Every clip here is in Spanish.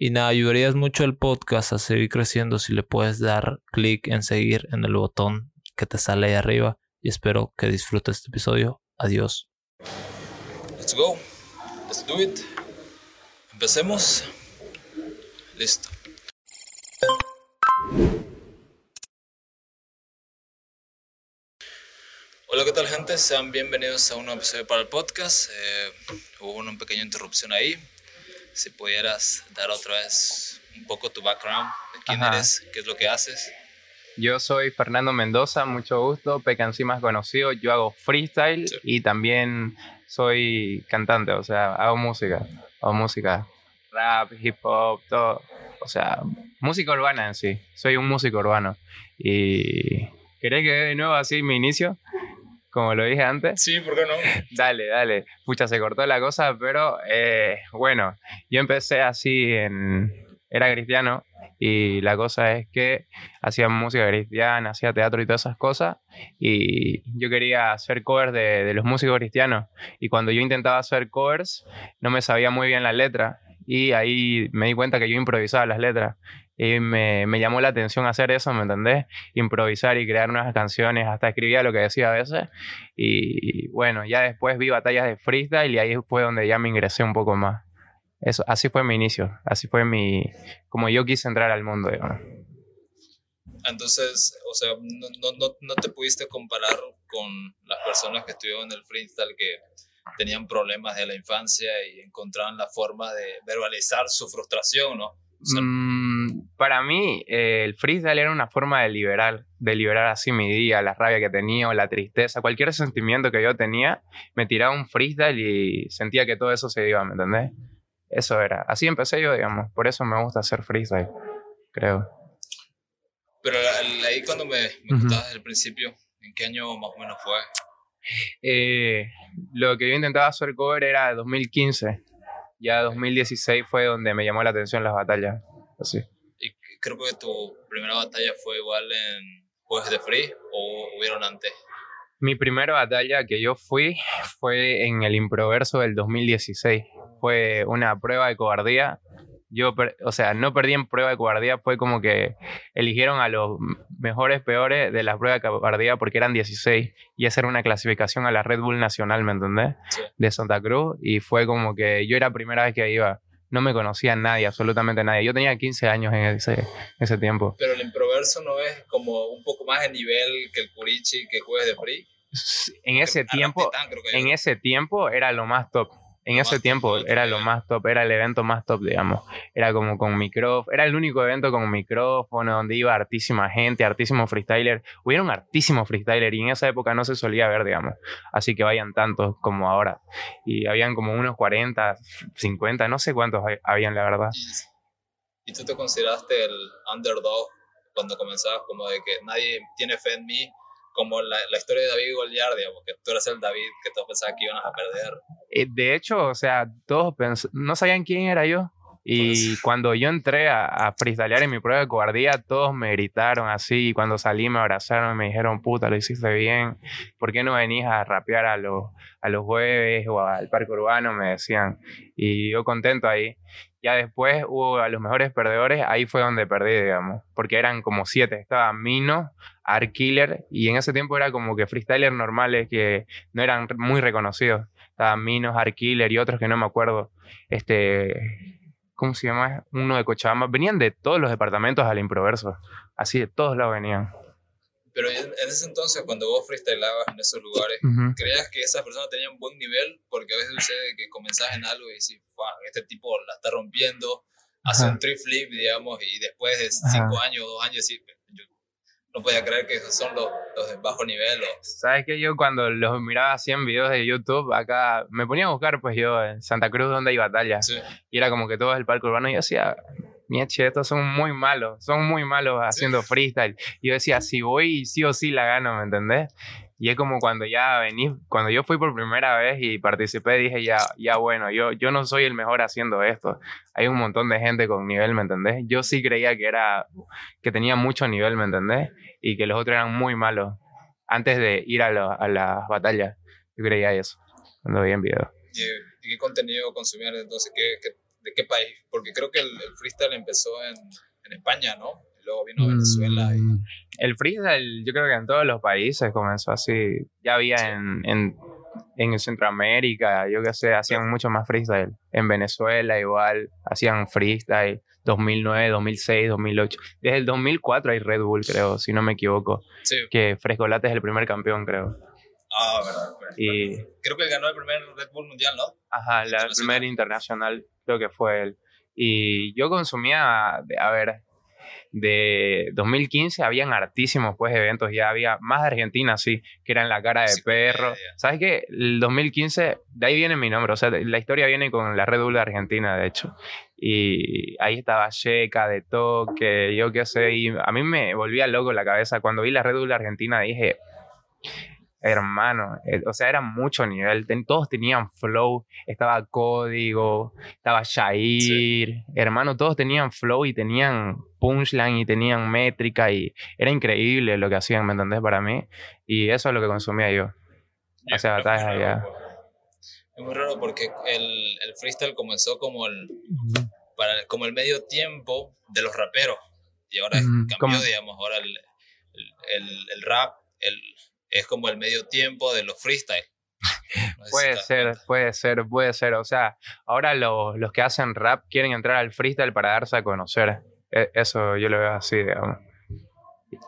y nada, ayudarías mucho al podcast a seguir creciendo si le puedes dar clic en seguir en el botón que te sale ahí arriba. Y espero que disfrutes este episodio. Adiós. Let's go. Let's do it. Empecemos. Listo. Hola, ¿qué tal gente? Sean bienvenidos a un nuevo episodio para el podcast. Eh, hubo una pequeña interrupción ahí si pudieras dar otra vez un poco tu background, quién eres, qué es lo que haces. Yo soy Fernando Mendoza, mucho gusto, Pecancí más conocido, yo hago freestyle y también soy cantante, o sea, hago música, hago música, rap, hip hop, todo, o sea, música urbana en sí, soy un músico urbano. ¿Y querés que de nuevo así mi inicio? Como lo dije antes. Sí, ¿por qué no? Dale, dale. Pucha, se cortó la cosa, pero eh, bueno, yo empecé así en... Era cristiano y la cosa es que hacía música cristiana, hacía teatro y todas esas cosas y yo quería hacer covers de, de los músicos cristianos y cuando yo intentaba hacer covers no me sabía muy bien la letra y ahí me di cuenta que yo improvisaba las letras y me, me, llamó la atención hacer eso, ¿me entendés? Improvisar y crear nuevas canciones, hasta escribía lo que decía a veces. Y bueno, ya después vi batallas de freestyle y ahí fue donde ya me ingresé un poco más. Eso, así fue mi inicio, así fue mi, como yo quise entrar al mundo, digamos. Entonces, o sea, no, no, no te pudiste comparar con las personas que estuvieron en el freestyle que tenían problemas de la infancia y encontraban la forma de verbalizar su frustración, ¿no? Mm, para mí, eh, el freestyle era una forma de liberar, de liberar así mi día, la rabia que tenía o la tristeza, cualquier sentimiento que yo tenía, me tiraba un freestyle y sentía que todo eso se iba, ¿me entendés? Eso era. Así empecé yo, digamos. Por eso me gusta hacer freestyle, creo. Pero ahí cuando me, me desde el principio, ¿en qué año más o menos fue? Eh, lo que yo intentaba hacer cover era 2015 ya 2016 fue donde me llamó la atención las batallas. Así. Creo que tu primera batalla fue igual en Juegos de Free o hubieron antes. Mi primera batalla que yo fui fue en el Improverso del 2016. Fue una prueba de cobardía yo, o sea, no perdí en prueba de cobardía, fue como que eligieron a los mejores peores de la prueba de cobardía porque eran 16 y esa era una clasificación a la Red Bull Nacional, ¿me entendés? De Santa Cruz y fue como que yo era la primera vez que iba, no me conocía nadie, absolutamente nadie. Yo tenía 15 años en ese, ese tiempo. Pero el improverso no es como un poco más de nivel que el Curichi que juegues de free. En ese tiempo, en ese tiempo era lo más top en ese tiempo era lo más top, era el evento más top, digamos. Era como con micrófono, era el único evento con micrófono donde iba hartísima gente, hartísimo freestyler. Hubieron hartísimo freestyler y en esa época no se solía ver, digamos. Así que vayan tantos como ahora. Y habían como unos 40, 50, no sé cuántos habían, la verdad. ¿Y tú te consideraste el underdog cuando comenzabas como de que nadie tiene fe en mí? Como la, la, historia de David y Goliard, digamos, que tú eras el David que todos pensaban que iban a perder. Eh, de hecho, o sea, todos no sabían quién era yo. Y cuando yo entré a, a freestylear en mi prueba de cobardía, todos me gritaron así. Y cuando salí me abrazaron y me dijeron, puta, lo hiciste bien. ¿Por qué no venís a rapear a los, a los jueves o al parque urbano? Me decían. Y yo contento ahí. Ya después hubo a los mejores perdedores, ahí fue donde perdí, digamos, porque eran como siete. Estaba Mino, Art Killer, y en ese tiempo era como que freestylers normales que no eran muy reconocidos. Estaban Minos, Art Killer y otros que no me acuerdo. Este, ¿cómo se llama? Uno de Cochabamba. Venían de todos los departamentos al improverso. Así de todos lados venían. Pero en ese entonces, cuando vos freestylabas en esos lugares. ¿creías que esas personas tenían buen nivel? Porque a veces sucede que comenzás en algo y decís, wow, este tipo la está rompiendo, hace un trip flip, digamos, y después de cinco años, dos años, yo no podía creer que esos son los, los de bajo nivel. ¿Sabes qué? Yo cuando los miraba así en videos de YouTube, acá me ponía a buscar, pues yo en Santa Cruz, donde hay batallas. Sí. Y era como que todo es el parque urbano. Y yo decía, mieche, estos son muy malos, son muy malos haciendo freestyle. Y yo decía, si voy, sí o sí la gano, ¿me entendés? Y es como cuando ya vení, cuando yo fui por primera vez y participé, dije, ya, ya bueno, yo, yo no soy el mejor haciendo esto. Hay un montón de gente con nivel, ¿me entendés? Yo sí creía que era, que tenía mucho nivel, ¿me entendés? Y que los otros eran muy malos. Antes de ir a, lo- a las batallas, yo creía eso, cuando veía en video. ¿Y, y qué contenido consumían entonces? ¿Qué, qué- de qué país? Porque creo que el, el freestyle empezó en, en España, ¿no? Y luego vino a Venezuela. Y, Mm, El freestyle, yo creo que en todos los países comenzó así. Ya había en, en, en Centroamérica, yo qué sé, hacían mucho más freestyle. En Venezuela igual, hacían freestyle. 2009, 2006, 2008. Desde el 2004 hay Red Bull, creo, si no me equivoco. sí. Que Frescolate es el primer campeón, creo. Ah, verdad. verdad. Y, Creo que ganó el primer Red Bull Mundial, ¿no? ajá, la Internacional. primer internacional, creo que fue él. Y yo consumía, a ver, de 2015 habían hartísimos pues eventos, ya había más de Argentina, sí, que eran la cara de Sí, perro. ¿Sabes qué? El 2015, de ahí viene mi nombre, o sea, la historia viene con la Red Bull de Argentina, de hecho. Y ahí estaba Checa, de toque, yo qué sé, y a mí me volvía loco la cabeza. Cuando vi la Red Bull de Argentina dije, hermano, eh, o sea, era mucho nivel, ten- todos tenían flow, estaba Código, estaba Shair, hermano, todos tenían flow y tenían punchline y tenían métrica y era increíble lo que hacían, ¿me entendés? Para mí, y eso es lo que consumía yo. Y Hace es muy batallas raro, allá. pues. Es muy raro porque el, el freestyle comenzó como el, para, como el medio tiempo de los raperos. Y ahora cambió, digamos, ahora el, el, el- el rap el, es como el medio tiempo de los freestyle. No sé si Puede ser, cuenta. puede ser, puede ser. O sea, ahora los, los que hacen rap quieren entrar al freestyle para darse a conocer. E- Eso yo lo veo así, digamos.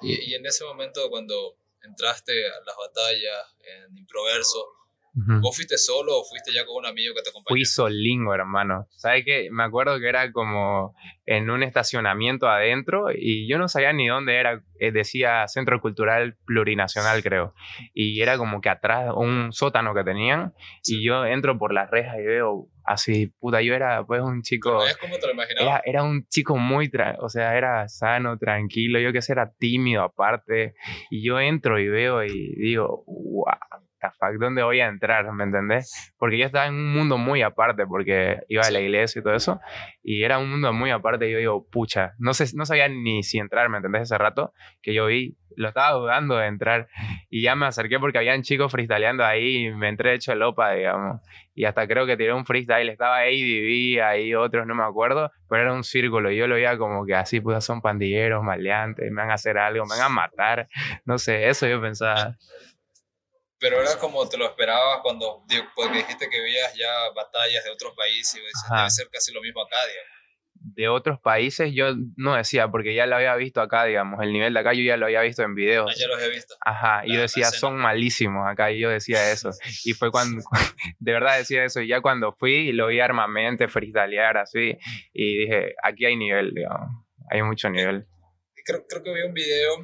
Y, y en ese momento cuando entraste a las batallas en Improverso, Ujú. ¿vos fuiste solo o fuiste ya con un amigo que te acompañó? Fui solingo, hermano. ¿Sabes qué? Me acuerdo que era como en un estacionamiento adentro y yo no sabía ni dónde era. Eh, decía Centro Cultural Plurinacional, creo. Y era como que atrás un sótano que tenían y yo entro por las rejas y veo así, puta, yo era pues un chico... ¿Es como te lo imaginabas? Era, era un chico muy, o sea, era sano, tranquilo, yo que sé, era tímido aparte, y yo entro y veo y digo, wow, the fuck, ¿dónde voy a entrar? ¿Me entendés? Porque yo estaba en un mundo muy aparte, porque iba a la iglesia y todo eso, y era un mundo muy aparte, y yo digo, pucha, no, sé, no sabía ni si entrar, ¿me entendés? Ese rato que yo vi, lo estaba dudando de entrar, y ya me acerqué porque habían chicos freestyleando ahí, y me entré hecho lopa, digamos y hasta creo que tiré un freestyle, estaba ADB, ahí otros no me acuerdo, pero era un círculo y yo lo veía como que así, pues son pandilleros, maleantes, me van a hacer algo, me van a matar, no sé, eso yo pensaba. Pero era como te lo esperabas cuando, digo, porque dijiste que veías ya batallas de otros países y dices, debe ser casi lo mismo acá, digamos. De otros países yo no decía, porque ya lo había visto acá, digamos, el nivel de acá yo ya lo había visto en Ah, videos. ya los he visto. Ajá, y yo decía, son malísimos acá, y yo decía eso. Y fue cuando, de verdad decía eso, y ya cuando fui, lo vi armamente, freestylear así, y dije, aquí hay nivel, digamos, hay mucho nivel. Creo, creo que vi un video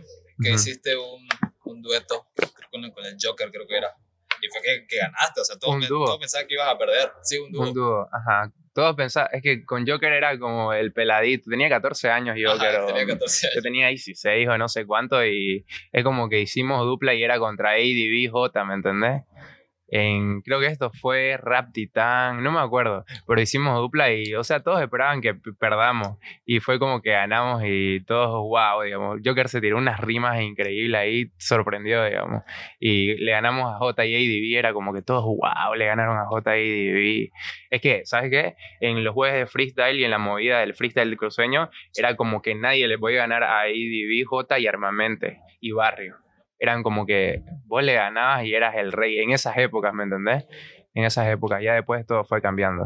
que Ujú. hiciste un, un dueto con, con el Joker, creo que era. Y fue que, que ganaste, o sea, todos, todos pensaban que ibas a perder. Sí, un dúo. Un dúo, ajá. Todos pensaban, es que con Joker era como el peladito, tenía 14 años Ajá, Joker, o- tenía 14 yo tenía 16 o no sé cuánto, y es como que hicimos dupla y era contra ADB J, ¿me entendés? En, creo que esto fue Rap Titán, no me acuerdo, pero hicimos dupla y, o sea, todos esperaban que perdamos y fue como que ganamos y todos, wow, digamos, Joker se tiró unas rimas increíbles ahí, sorprendió, digamos, y le ganamos a J.A.D.B., era como que todos, wow, le ganaron a J.A.D.B. Es que, ¿sabes qué? En los jueves de freestyle y en la movida del freestyle del cruceño, era como que nadie le podía ganar a ADB, J y Armamente y Barrio eran como que vos le ganabas y eras el rey en esas épocas, ¿me entendés? En esas épocas, ya después todo fue cambiando.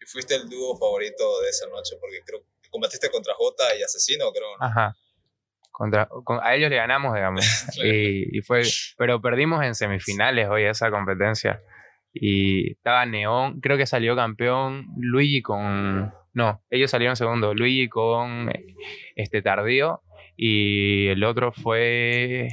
¿Y fuiste el dúo favorito de esa noche? Porque creo que combatiste contra J y Asesino, creo. Ajá. Contra, a ellos le ganamos, digamos. y, y, fue, pero perdimos en semifinales hoy esa competencia. Y estaba Neón, creo que salió campeón Luigi con... No, ellos salieron segundo, Luigi con este Tardío y el otro fue.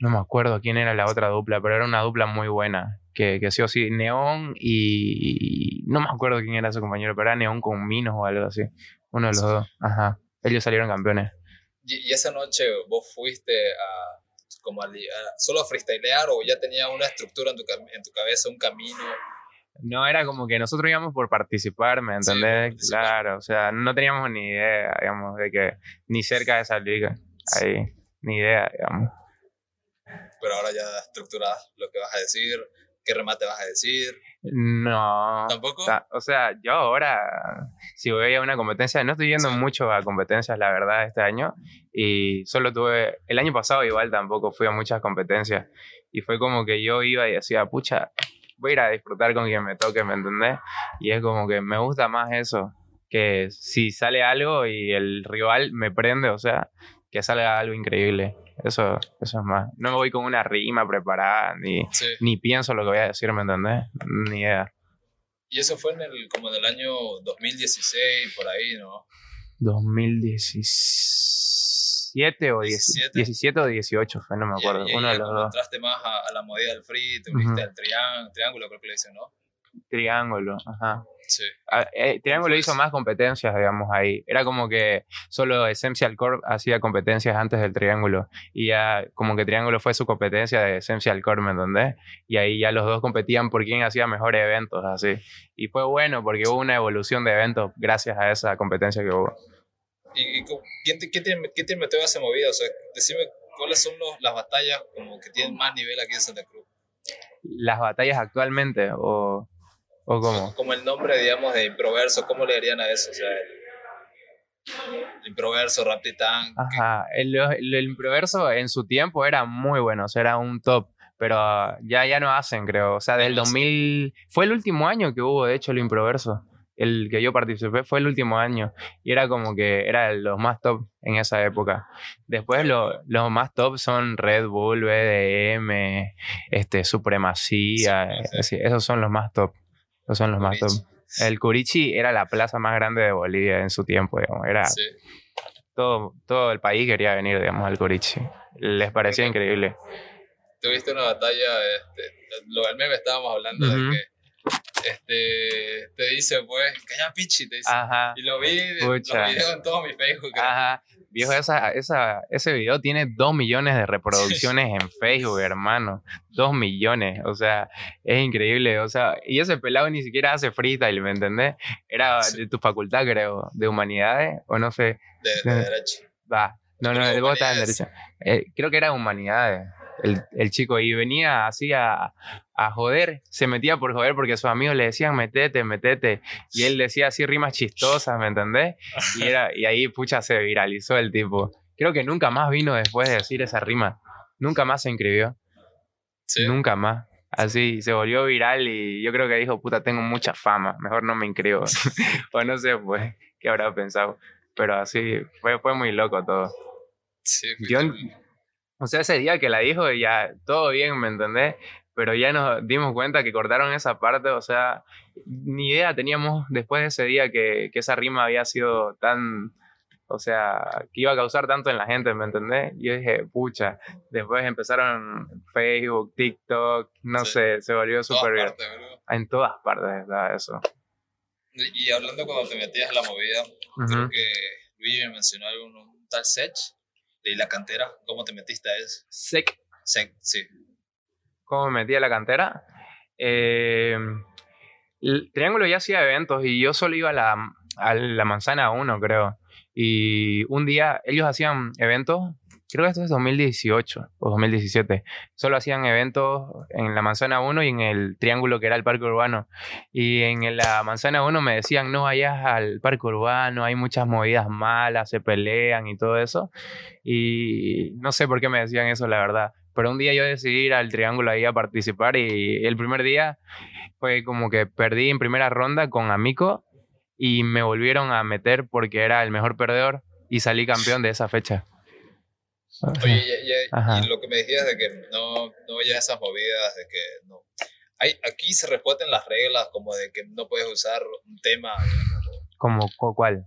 No me acuerdo quién era la otra dupla, pero era una dupla muy buena. Que, que sí o sí, Neón y. No me acuerdo quién era su compañero, pero era Neón con Minos o algo así. Uno de los dos. Ajá. Ellos salieron campeones. ¿Y, esa noche vos fuiste a, como a, solo a freestylear o ya tenía una estructura en tu, en tu cabeza, un camino? No, era como que nosotros íbamos por participar, ¿me entendés? claro, o sea, no teníamos ni idea, digamos, de que ni cerca de esa liga, ahí, ni idea, digamos. Pero ahora ya estructuras lo que vas a decir, qué remate vas a decir. No. ¿Tampoco? O sea, yo ahora, si voy a una competencia, no estoy yendo mucho a competencias, la verdad, este año. Y solo tuve, el año pasado igual tampoco fui a muchas competencias. Y fue como que yo iba y decía, pucha, voy a ir a disfrutar con quien me toque, ¿me entendés? Y es como que me gusta más eso, que si sale algo y el rival me prende, o sea, que salga algo increíble. Eso, eso es más. No me voy con una rima preparada, ni, ni pienso lo que voy a decir, ¿me entendés? Ni idea. Y eso fue en el, como en el año 2016, por ahí, ¿no? 2016. 17 o 17, 17 o 18 fue, no me acuerdo. Y, Uno de los dos. entraste más a, la movida del free, te uniste al triángulo, creo que le dicen, ¿no? Triángulo, ajá. Sí. Eh, triángulo hizo más competencias, digamos, ahí. Era como que solo Essential Core hacía competencias antes del Triángulo. Y ya como que Triángulo fue su competencia de Essential Core, ¿me entendés? Y ahí ya los dos competían por quién hacía mejores eventos, así. Y fue bueno porque hubo una evolución de eventos gracias a esa competencia que hubo. ¿Y, quién, te, te, metió a esa movida? O sea, decime cuáles son las batallas como que tienen más nivel aquí en Santa Cruz. ¿Las batallas actualmente o, o cómo? Como el nombre, digamos, de Improverso, ¿cómo le harían a eso? O sea, el, Improverso, Rap Titán. Ajá, el, el, Improverso en su tiempo era muy bueno, o sea, era un top pero ya, ya no hacen, creo. O sea, del 2000... Fue el último año que hubo, de hecho, el improverso el que yo participé fue el último año y era como que era los más top en esa época. Después los más top son Red Bull, BDM, este, Supremacía, esos son los más top. Esos son los más top. El Curichi era la plaza más grande de Bolivia en su tiempo, digamos. Era todo, todo el país quería venir, digamos, al Curichi. Les parecía increíble. Tuviste una batalla, este, lo del meme estábamos hablando de que este, te dice, pues, calla pichi, te dice. Ajá. Y lo vi, los videos en todo mi Facebook. Ajá. Viejo, esa, esa, ese video tiene dos millones de reproducciones en Facebook, hermano. Dos millones. O sea, es increíble. O sea, y ese pelado ni siquiera hace freestyle, ¿me entendés? Era de tu facultad, creo, de humanidades, o no sé. De, de derecho. Va. No, no, vos estás en derecho. Eh, creo que era humanidades el, el chico y venía así a, a, joder, se metía por joder porque sus amigos le decían metete, metete y él decía así rimas chistosas, ¿me entendés? Y, era, y ahí pucha se viralizó el tipo. Creo que nunca más vino después de decir esa rima, nunca más se inscribió, nunca más. Así se volvió viral y yo creo que dijo, puta, tengo mucha fama, mejor no me inscribo. o no sé, pues, qué habrá pensado. Pero así, fue, fue muy loco todo. Sí, yo, o sea, ese día que la dijo, ya todo bien, ¿me entendés? Pero ya nos dimos cuenta que cortaron esa parte, o sea, ni idea teníamos después de ese día que, que esa rima había sido tan, o sea, que iba a causar tanto en la gente, ¿me entendés? Yo dije, pucha, después empezaron Facebook, TikTok, no sé, se volvió súper bien. En todas partes está eso. Y, hablando cuando te metías en la movida, creo que Luis me mencionó algo, un tal Sech de la cantera, ¿cómo te metiste a eso? Sec. Sec, sí. ¿Cómo me metí a la cantera? Eh, el Triángulo ya hacía eventos y yo solo iba a la, a la Manzana 1, creo. Y un día ellos hacían eventos, creo que esto es 2018 o 2017. Solo hacían eventos en la Manzana 1 y en el Triángulo que era el Parque Urbano. Y en la Manzana 1 me decían, no vayas al Parque Urbano, hay muchas movidas malas, se pelean y todo eso. Y no sé por qué me decían eso, la verdad. Pero un día yo decidí ir al Triángulo ahí a participar y el primer día fue como que perdí en primera ronda con Amico y me volvieron a meter porque era el mejor perdedor y salí campeón de esa fecha. Oye, y, y- y lo que me decías de que no, no veías esas movidas, de que no. Hay, aquí se respetan las reglas como de que no puedes usar un tema, ¿Como cu- cuál?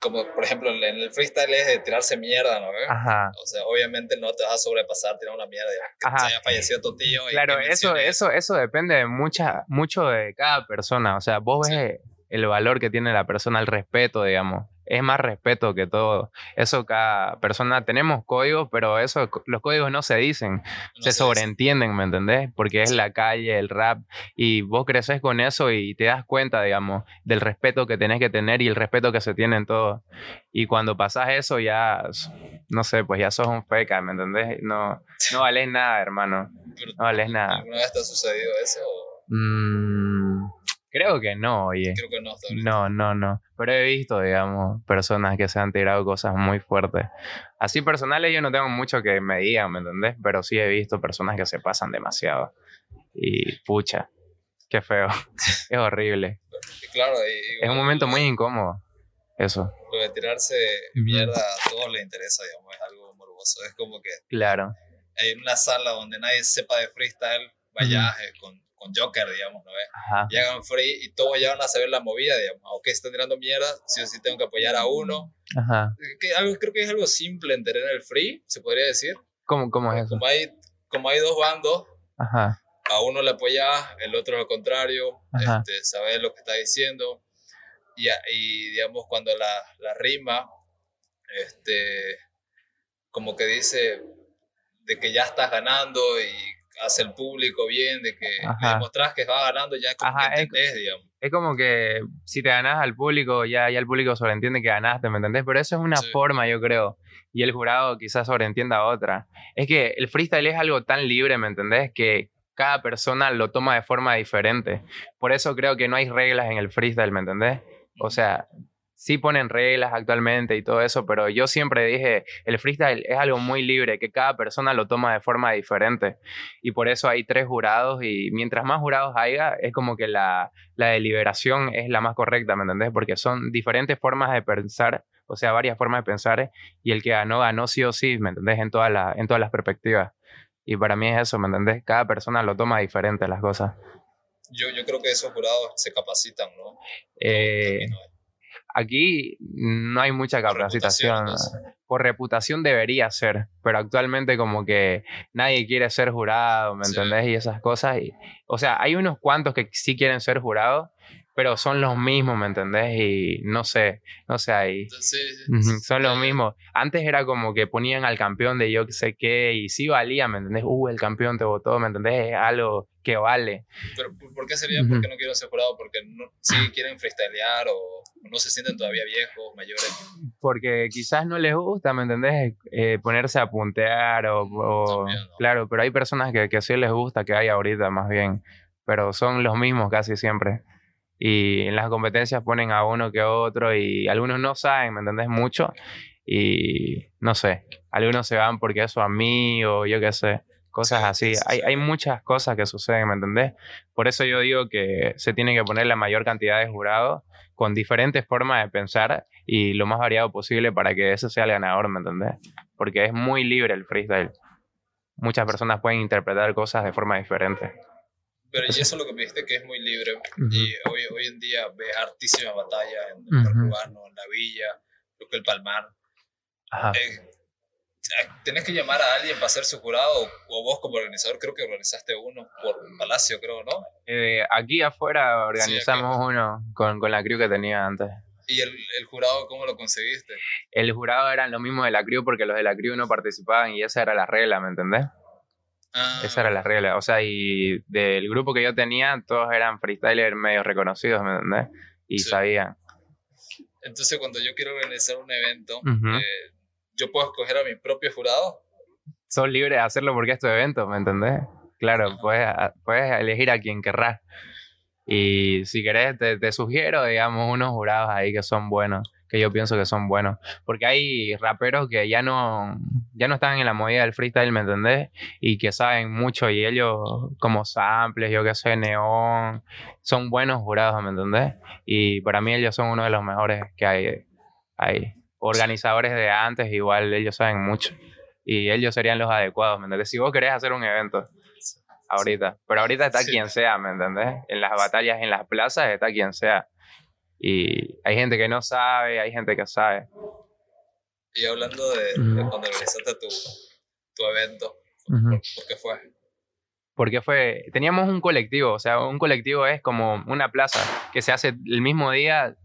como por ejemplo en el freestyle es de tirarse mierda, ¿no? Ajá. O sea, obviamente no te vas a sobrepasar, tirar una mierda, que Ajá. se haya fallecido tu tío. Claro, eso, eso, eso depende de mucha, mucho de cada persona. O sea, vos Sí. ves el valor que tiene la persona, el respeto, digamos. Es más respeto que todo. Eso cada persona, tenemos códigos, pero eso, los códigos no se dicen. no se sé, sobreentienden, ¿me entendés? Porque es la calle, el rap, y vos creces con eso y te das cuenta, digamos, del respeto que tenés que tener y el respeto que se tiene en todo. Y cuando pasás eso ya, no sé, pues ya sos un feca, ¿me entendés? No, no valés nada, hermano. No valés nada. ¿Alguna vez te ha sucedido eso? o Mm, creo que no, oye. Creo que no. No, no, no. Pero he visto, digamos, personas que se han tirado cosas muy fuertes. Así personales yo no tengo mucho que me digan, ¿me entendés? Pero sí he visto personas que se pasan demasiado. Y pucha, qué feo. es horrible. Y claro, y- Es igual un momento lo- muy incómodo. Eso, Lo de tirarse mierda a todos les interesa, digamos, es algo morboso. Es como que claro. en una sala donde nadie sepa de freestyle, vayas eh, con, con Joker, digamos, ¿no. Y hagan free y todos ya van a saber la movida, digamos. Aunque están tirando mierda, sí o sí tengo que apoyar a uno. Ajá. Que algo, creo que es algo simple en tener el free, se podría decir. ¿Cómo, cómo es eso? Como hay, como hay dos bandos, Ajá. a uno le apoyas, el otro al contrario, Ajá. este, sabes lo que está diciendo. Y, y digamos, cuando la, la rima, este, como que dice de que ya estás ganando y hace el público bien, de que Ajá. demostras que vas ganando, ya como Ajá, que es- entendés, digamos. Es como que si te ganás al público, ya, ya el público sobreentiende que ganaste, ¿me entendés? Pero eso es una Sí. forma, yo creo. Y el jurado quizás sobreentienda otra. Es que el freestyle es algo tan libre, ¿me entendés? Que cada persona lo toma de forma diferente. Por eso creo que no hay reglas en el freestyle, ¿me entendés? O sea, sí ponen reglas actualmente y todo eso, pero yo siempre dije, el freestyle es algo muy libre, que cada persona lo toma de forma diferente. Y por eso hay tres jurados y mientras más jurados haya, es como que la, la deliberación es la más correcta, ¿me entendés? Porque son diferentes formas de pensar, o sea, varias formas de pensar, y el que ganó, ganó sí o sí, ¿me entendés? En, todas las en todas las perspectivas. Y para mí es eso, ¿me entendés? Cada persona lo toma diferente las cosas. Yo, yo creo que esos jurados se capacitan, ¿no? Eh, no. Aquí no hay mucha capacitación. reputación, sé. Por reputación debería ser, pero actualmente como que nadie quiere ser jurado, ¿me Sí. entendés? Y esas cosas. Y, o sea, hay unos cuantos que sí quieren ser jurados, pero son los mismos, ¿me entendés? Y no sé, no sé ahí. Son los mismos. Antes era como que ponían al campeón de yo que sé qué y sí valía, ¿me entendés? Uh, el campeón te votó, ¿me entendés? Es algo que vale. Pero ¿por qué sería? Ujú. ¿Por qué no quieren ser jurados? Porque no, sí quieren freestylear o no se sienten todavía viejos, mayores. Porque quizás no les gusta, ¿me entendés? Eh, ponerse a puntear o... o- También, ¿no? Claro, pero hay personas que, que sí les gusta que hay ahorita más bien, pero son los mismos casi siempre. Y en las competencias ponen a uno que otro y algunos no saben, ¿me entendés? Mucho. Y no sé, algunos se van porque es su amigo, yo qué sé, cosas Sí, así. sí, Hay, hay muchas cosas que suceden, ¿me entendés? Por eso yo digo que se tiene que poner la mayor cantidad de jurados con diferentes formas de pensar y lo más variado posible para que ese sea el ganador, ¿me entendés? Porque es muy libre el freestyle. Muchas personas pueden interpretar cosas de forma diferente. Pero y eso es lo que me dijiste que es muy libre. Ujú. Y hoy, hoy en día ves hartísimas batallas en el Parque Ujú. Urbano, en la Villa, creo que el Palmar. Ajá. Eh, tenés que llamar a alguien para ser su jurado o, vos como organizador creo que organizaste uno por Palacio, creo, ¿no? Eh, aquí afuera organizamos uno con, con la crew que tenía antes. ¿Y el, el jurado cómo lo conseguiste? El jurado eran los mismos de la crew porque los de la crew no participaban y esa era la regla, ¿me entendés? Ah, Esa era la regla. O sea, y del grupo que yo tenía, todos eran freestylers medio reconocidos, ¿me entendés? Y Sí. sabían. Entonces, cuando yo quiero organizar un evento, eh, yo puedo escoger a mi propio jurado. Sos libre de hacerlo porque es tu evento, ¿me entendés? Claro, puedes, puedes elegir a quien querrás. Y si querés, te, te sugiero, digamos, unos jurados ahí que son buenos, que yo pienso que son buenos. Porque hay raperos que ya no, ya no están en la movida del freestyle, ¿me entendés? Y que saben mucho y ellos, como samples, yo que sé, neón, son buenos jurados, ¿me entendés? Y para mí ellos son uno de los mejores que hay. hay. Organizadores de antes, igual ellos saben mucho. Y ellos serían los adecuados, ¿me entendés? Si vos querés hacer un evento ahorita, pero ahorita está Sí. quien sea, ¿me entendés? En las batallas, en las plazas, está quien sea. Y hay gente que no sabe, hay gente que sabe. Y hablando de, de cuando organizaste tu, tu evento, ¿por qué fue? Porque fue, teníamos un colectivo, o sea, un colectivo es como una plaza que se hace el mismo día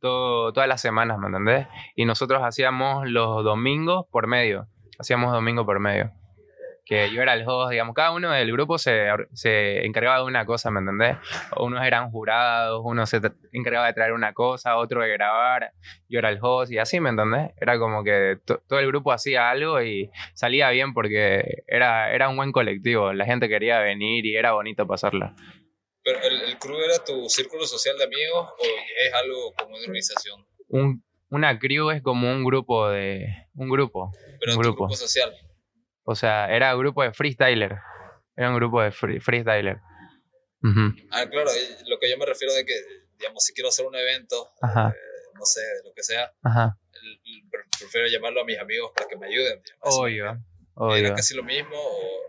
todas las semanas, ¿me entendés? Y nosotros hacíamos los domingos por medio, hacíamos domingo por medio. Que yo era el host, digamos, cada uno del grupo se, se encargaba de una cosa, ¿me entendés? Unos eran jurados, uno se encargaba de traer una cosa, otro de grabar, yo era el host y así, ¿me entendés? Era como que to- todo el grupo hacía algo y salía bien porque era, era un buen colectivo, la gente quería venir y era bonito pasarla. ¿Pero el, el crew era tu círculo social de amigos o es algo como una organización? Un, una crew es como un grupo de... un grupo. Pero Un tu grupo. grupo social. O sea, era un grupo de freestyler. Era un grupo de free- freestyler. Ujú, Ah, claro, lo que yo me refiero de que, digamos, si quiero hacer un evento, Ajá, eh, no sé, de lo que sea, ajá. prefiero llamarlo a mis amigos para que me ayuden. digamos. Eso Obvio, ¿Era obvio. casi lo mismo o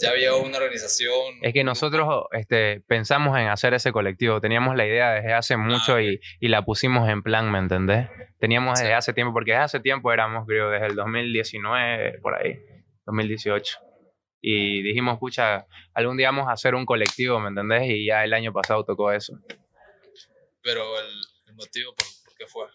ya había una organización? Es que nosotros este, pensamos en hacer ese colectivo. Teníamos la idea desde hace mucho y, y la pusimos en plan, ¿me entendés? Teníamos Sí. desde hace tiempo, porque desde hace tiempo éramos, creo, desde el 2019, por ahí, 2018. Y dijimos, pucha, algún día vamos a hacer un colectivo, ¿me entendés? Y ya el año pasado tocó eso. Pero el, el motivo por, por qué fue.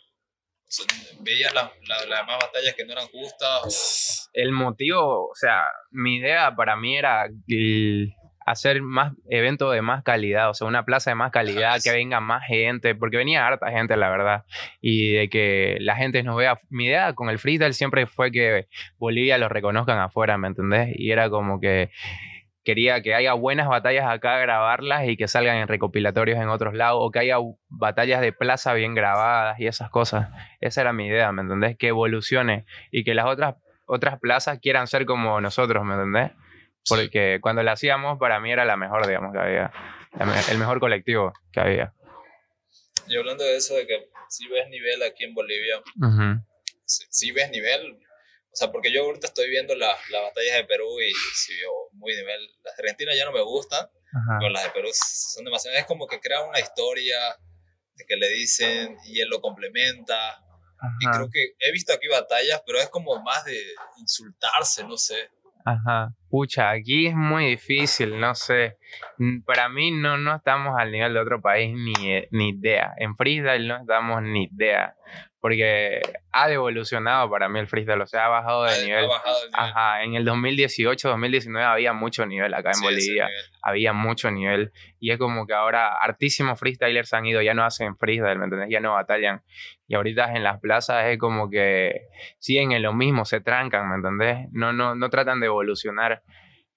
¿Veías la- la- las demás batallas que no eran justas? El motivo, o sea, mi idea para mí era el hacer más eventos de más calidad, o sea, una plaza de más calidad, Ajá, que venga más gente, porque venía harta gente, la verdad, y de que la gente nos vea. Mi idea con el freestyle siempre fue que Bolivia lo reconozcan afuera, ¿me entendés? Y era como que quería que haya buenas batallas acá, grabarlas y que salgan en recopilatorios en otros lados, o que haya batallas de plaza bien grabadas y esas cosas. Esa era mi idea, ¿me entendés? Que evolucione y que las otras, otras plazas quieran ser como nosotros, ¿me entendés? Sí. Porque cuando la hacíamos, para mí era la mejor, digamos, que había. El mejor colectivo que había. Y hablando de eso, de que si ves nivel aquí en Bolivia, si, si ves nivel, sea, porque yo ahorita estoy viendo la- las batallas de Perú y si veo muy nivel. Las de Argentina ya no me gustan, Ajá. pero las de Perú son demasiado. Es como que crean una historia de que le dicen y él lo complementa. Y Ajá. creo que he visto aquí batallas, pero es como más de insultarse, no sé. Ajá. Pucha, aquí es muy difícil, no sé. Para mí no, no estamos al nivel de otro país ni, eh, ni idea. En freestyle no estamos ni idea. Porque ha evolucionado para mí el freestyle, o sea, ha bajado de Ha- nivel. Ha bajado nivel. Ajá, en el 2018, 2019 había mucho nivel acá en Sí, Bolivia. había mucho nivel. Y es como que ahora hartísimos freestylers han ido, ya no hacen freestyle, ¿me entendés? Ya no batallan. Y ahorita en las plazas es como que siguen en lo mismo, se trancan, ¿me entendés? No, no, no tratan de evolucionar.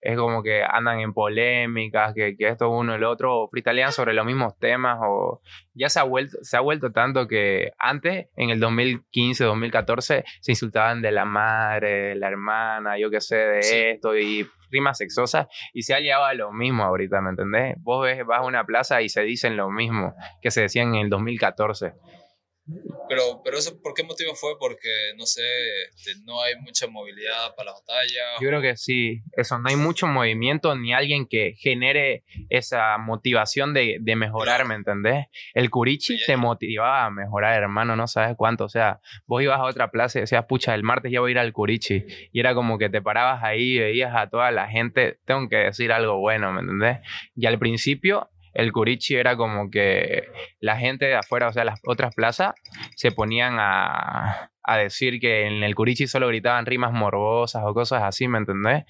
Es como que andan en polémicas, que, que esto uno el otro, o freestylean sobre los mismos temas, o ya se ha vuelto, se ha vuelto tanto que antes, en el 2015, 2014, se insultaban de la madre, de la hermana, yo qué sé, de Sí. esto, y rimas sexosas, y se ha llegado a lo mismo ahorita, ¿me entendés? Vos ves, vas a una plaza y se dicen lo mismo que se decían en el 2014. Pero, pero eso, ¿por qué motivo fue? Porque, no sé, este, no hay mucha movilidad para la batalla. Yo creo que sí, eso, no hay mucho movimiento ni alguien que genere esa motivación de, de mejorar. ¿me entendés? El Curichi Sí, te motivaba a mejorar, hermano, no sabes cuánto, o sea, vos ibas a otra plaza y decías, pucha, el martes ya voy a ir al Curichi, y era como que te parabas ahí y veías a toda la gente, tengo que decir algo bueno, ¿me entendés? Y al principio... El Curichi era como que la gente de afuera, o sea, las otras plazas, se ponían a, a decir que en el Curichi solo gritaban rimas morbosas o cosas así, ¿me entendés?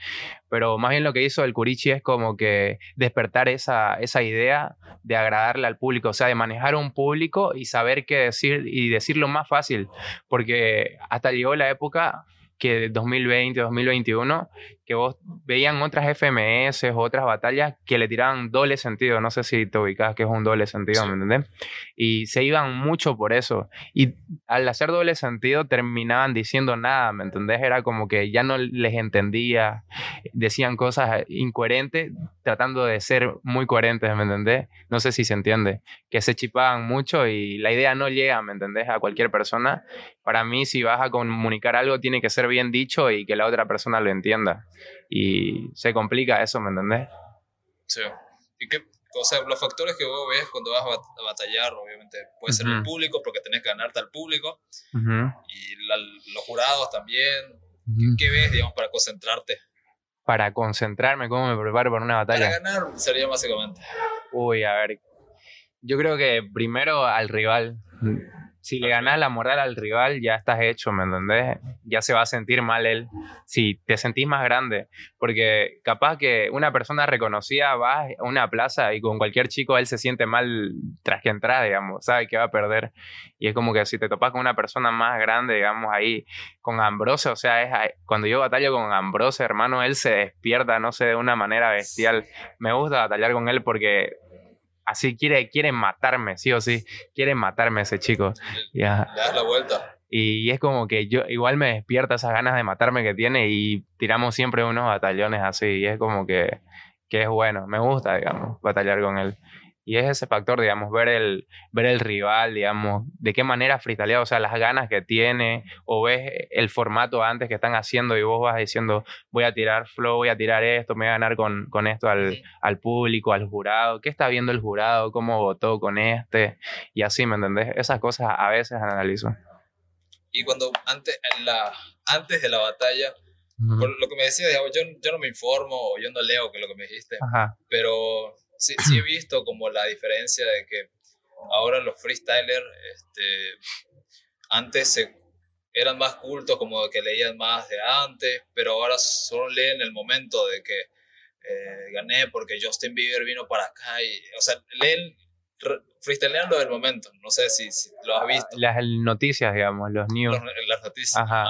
Pero más bien lo que hizo el Curichi es como que despertar esa, esa idea de agradarle al público, o sea, de manejar un público y saber qué decir y decirlo más fácil, porque hasta llegó la época que 2020, 2021, que vos veían otras FMS o otras batallas que le tiraban doble sentido. No sé si te ubicas que es un doble sentido, ¿me entendés? Y se iban mucho por eso. Y al hacer doble sentido terminaban diciendo nada, ¿me entendés? Era como que ya no les entendía, decían cosas incoherentes tratando de ser muy coherentes, ¿me entendés? No sé si se entiende. Que se chipaban mucho y la idea no llega, ¿me entendés? A cualquier persona. Para mí, si vas a comunicar algo, tiene que ser bien dicho y que la otra persona lo entienda y se complica eso, ¿me entendés? Sí. ¿Y qué, o sea, los factores que vos ves cuando vas a batallar, obviamente, puede ser el público, porque tenés que ganarte al público, y los jurados también. ¿Qué ves, digamos, para concentrarte? Para concentrarme, ¿cómo me preparo para una batalla? Para ganar sería básicamente. Uy, a ver. Yo creo que primero al rival si le ganas la moral al rival, ya estás hecho, ¿me entendés? Ya se va a sentir mal él. Si te sentís más grande. Porque capaz que una persona reconocida va a una plaza y con cualquier chico él se siente mal tras que entra, digamos, sabe que va a perder. Y es como que si te topas con una persona más grande, digamos, ahí, con Ambrose, o sea, es, cuando yo batallo con Ambrose, hermano, él se despierta, no sé, de una manera bestial. Me gusta batallar con él porque así quiere, quiere matarme, sí o sí, quiere matarme ese chico. Ya. Le das la vuelta. Y es como que yo igual me despierta esas ganas de matarme que tiene y tiramos siempre unos batallones así. Y es como que, que es bueno, me gusta, digamos, batallar con él. Y es ese factor, digamos, ver el, ver el rival, digamos, de qué manera freestalea, o sea, las ganas que tiene, o ves el formato antes que están haciendo y vos vas diciendo, voy a tirar flow, voy a tirar esto, me voy a ganar con, con esto al, al, público, al jurado, qué está viendo el jurado, cómo votó con este, y así, ¿me entendés? Esas cosas a veces analizo. Y cuando antes, en la, antes de la batalla, por lo que me decías, yo, yo no me informo o yo no leo que lo que me dijiste, pero sí, sí he visto como la diferencia de que ahora los freestylers este, antes se, eran más cultos, como que leían más de antes, pero ahora solo leen el momento de que eh, gané porque Justin Bieber vino para acá. Y, o sea, leen, freestylean lo del momento. No sé si, lo has visto. Las noticias, digamos, los news. las noticias. Ajá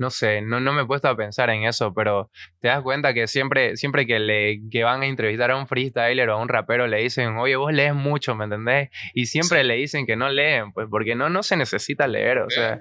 no sé, no, no me he puesto a pensar en eso, pero te das cuenta que siempre, siempre que, le, que van a entrevistar a un freestyler o a un rapero le dicen, oye, vos lees mucho, ¿me entendés? Y siempre le dicen que no leen, pues porque no, no se necesita leer, o sea,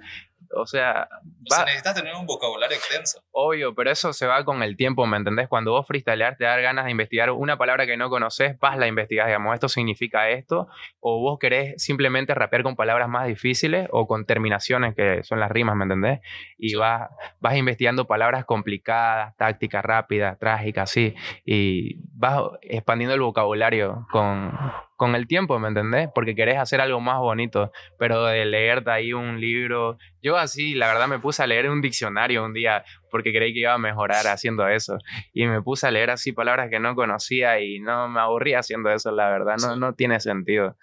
o sea, va, necesitas tener un vocabulario extenso. Obvio, pero eso se va con el tiempo, ¿me entendés? Cuando vos freestylear te da ganas de investigar una palabra que no conoces, vas la investigas, digamos, esto significa esto, o vos querés simplemente rapear con palabras más difíciles o con terminaciones que son las rimas, ¿me entendés? Y vas, vas investigando palabras complicadas, tácticas rápidas, trágicas, sí, y vas expandiendo el vocabulario con, con el tiempo, ¿me entendés? Porque querés hacer algo más bonito, pero de leerte ahí un libro, yo así, la verdad, me puse a leer un diccionario un día porque creí que iba a mejorar haciendo eso. Y me puse a leer así palabras que no conocía y no me aburría haciendo eso, la verdad, no, no tiene sentido.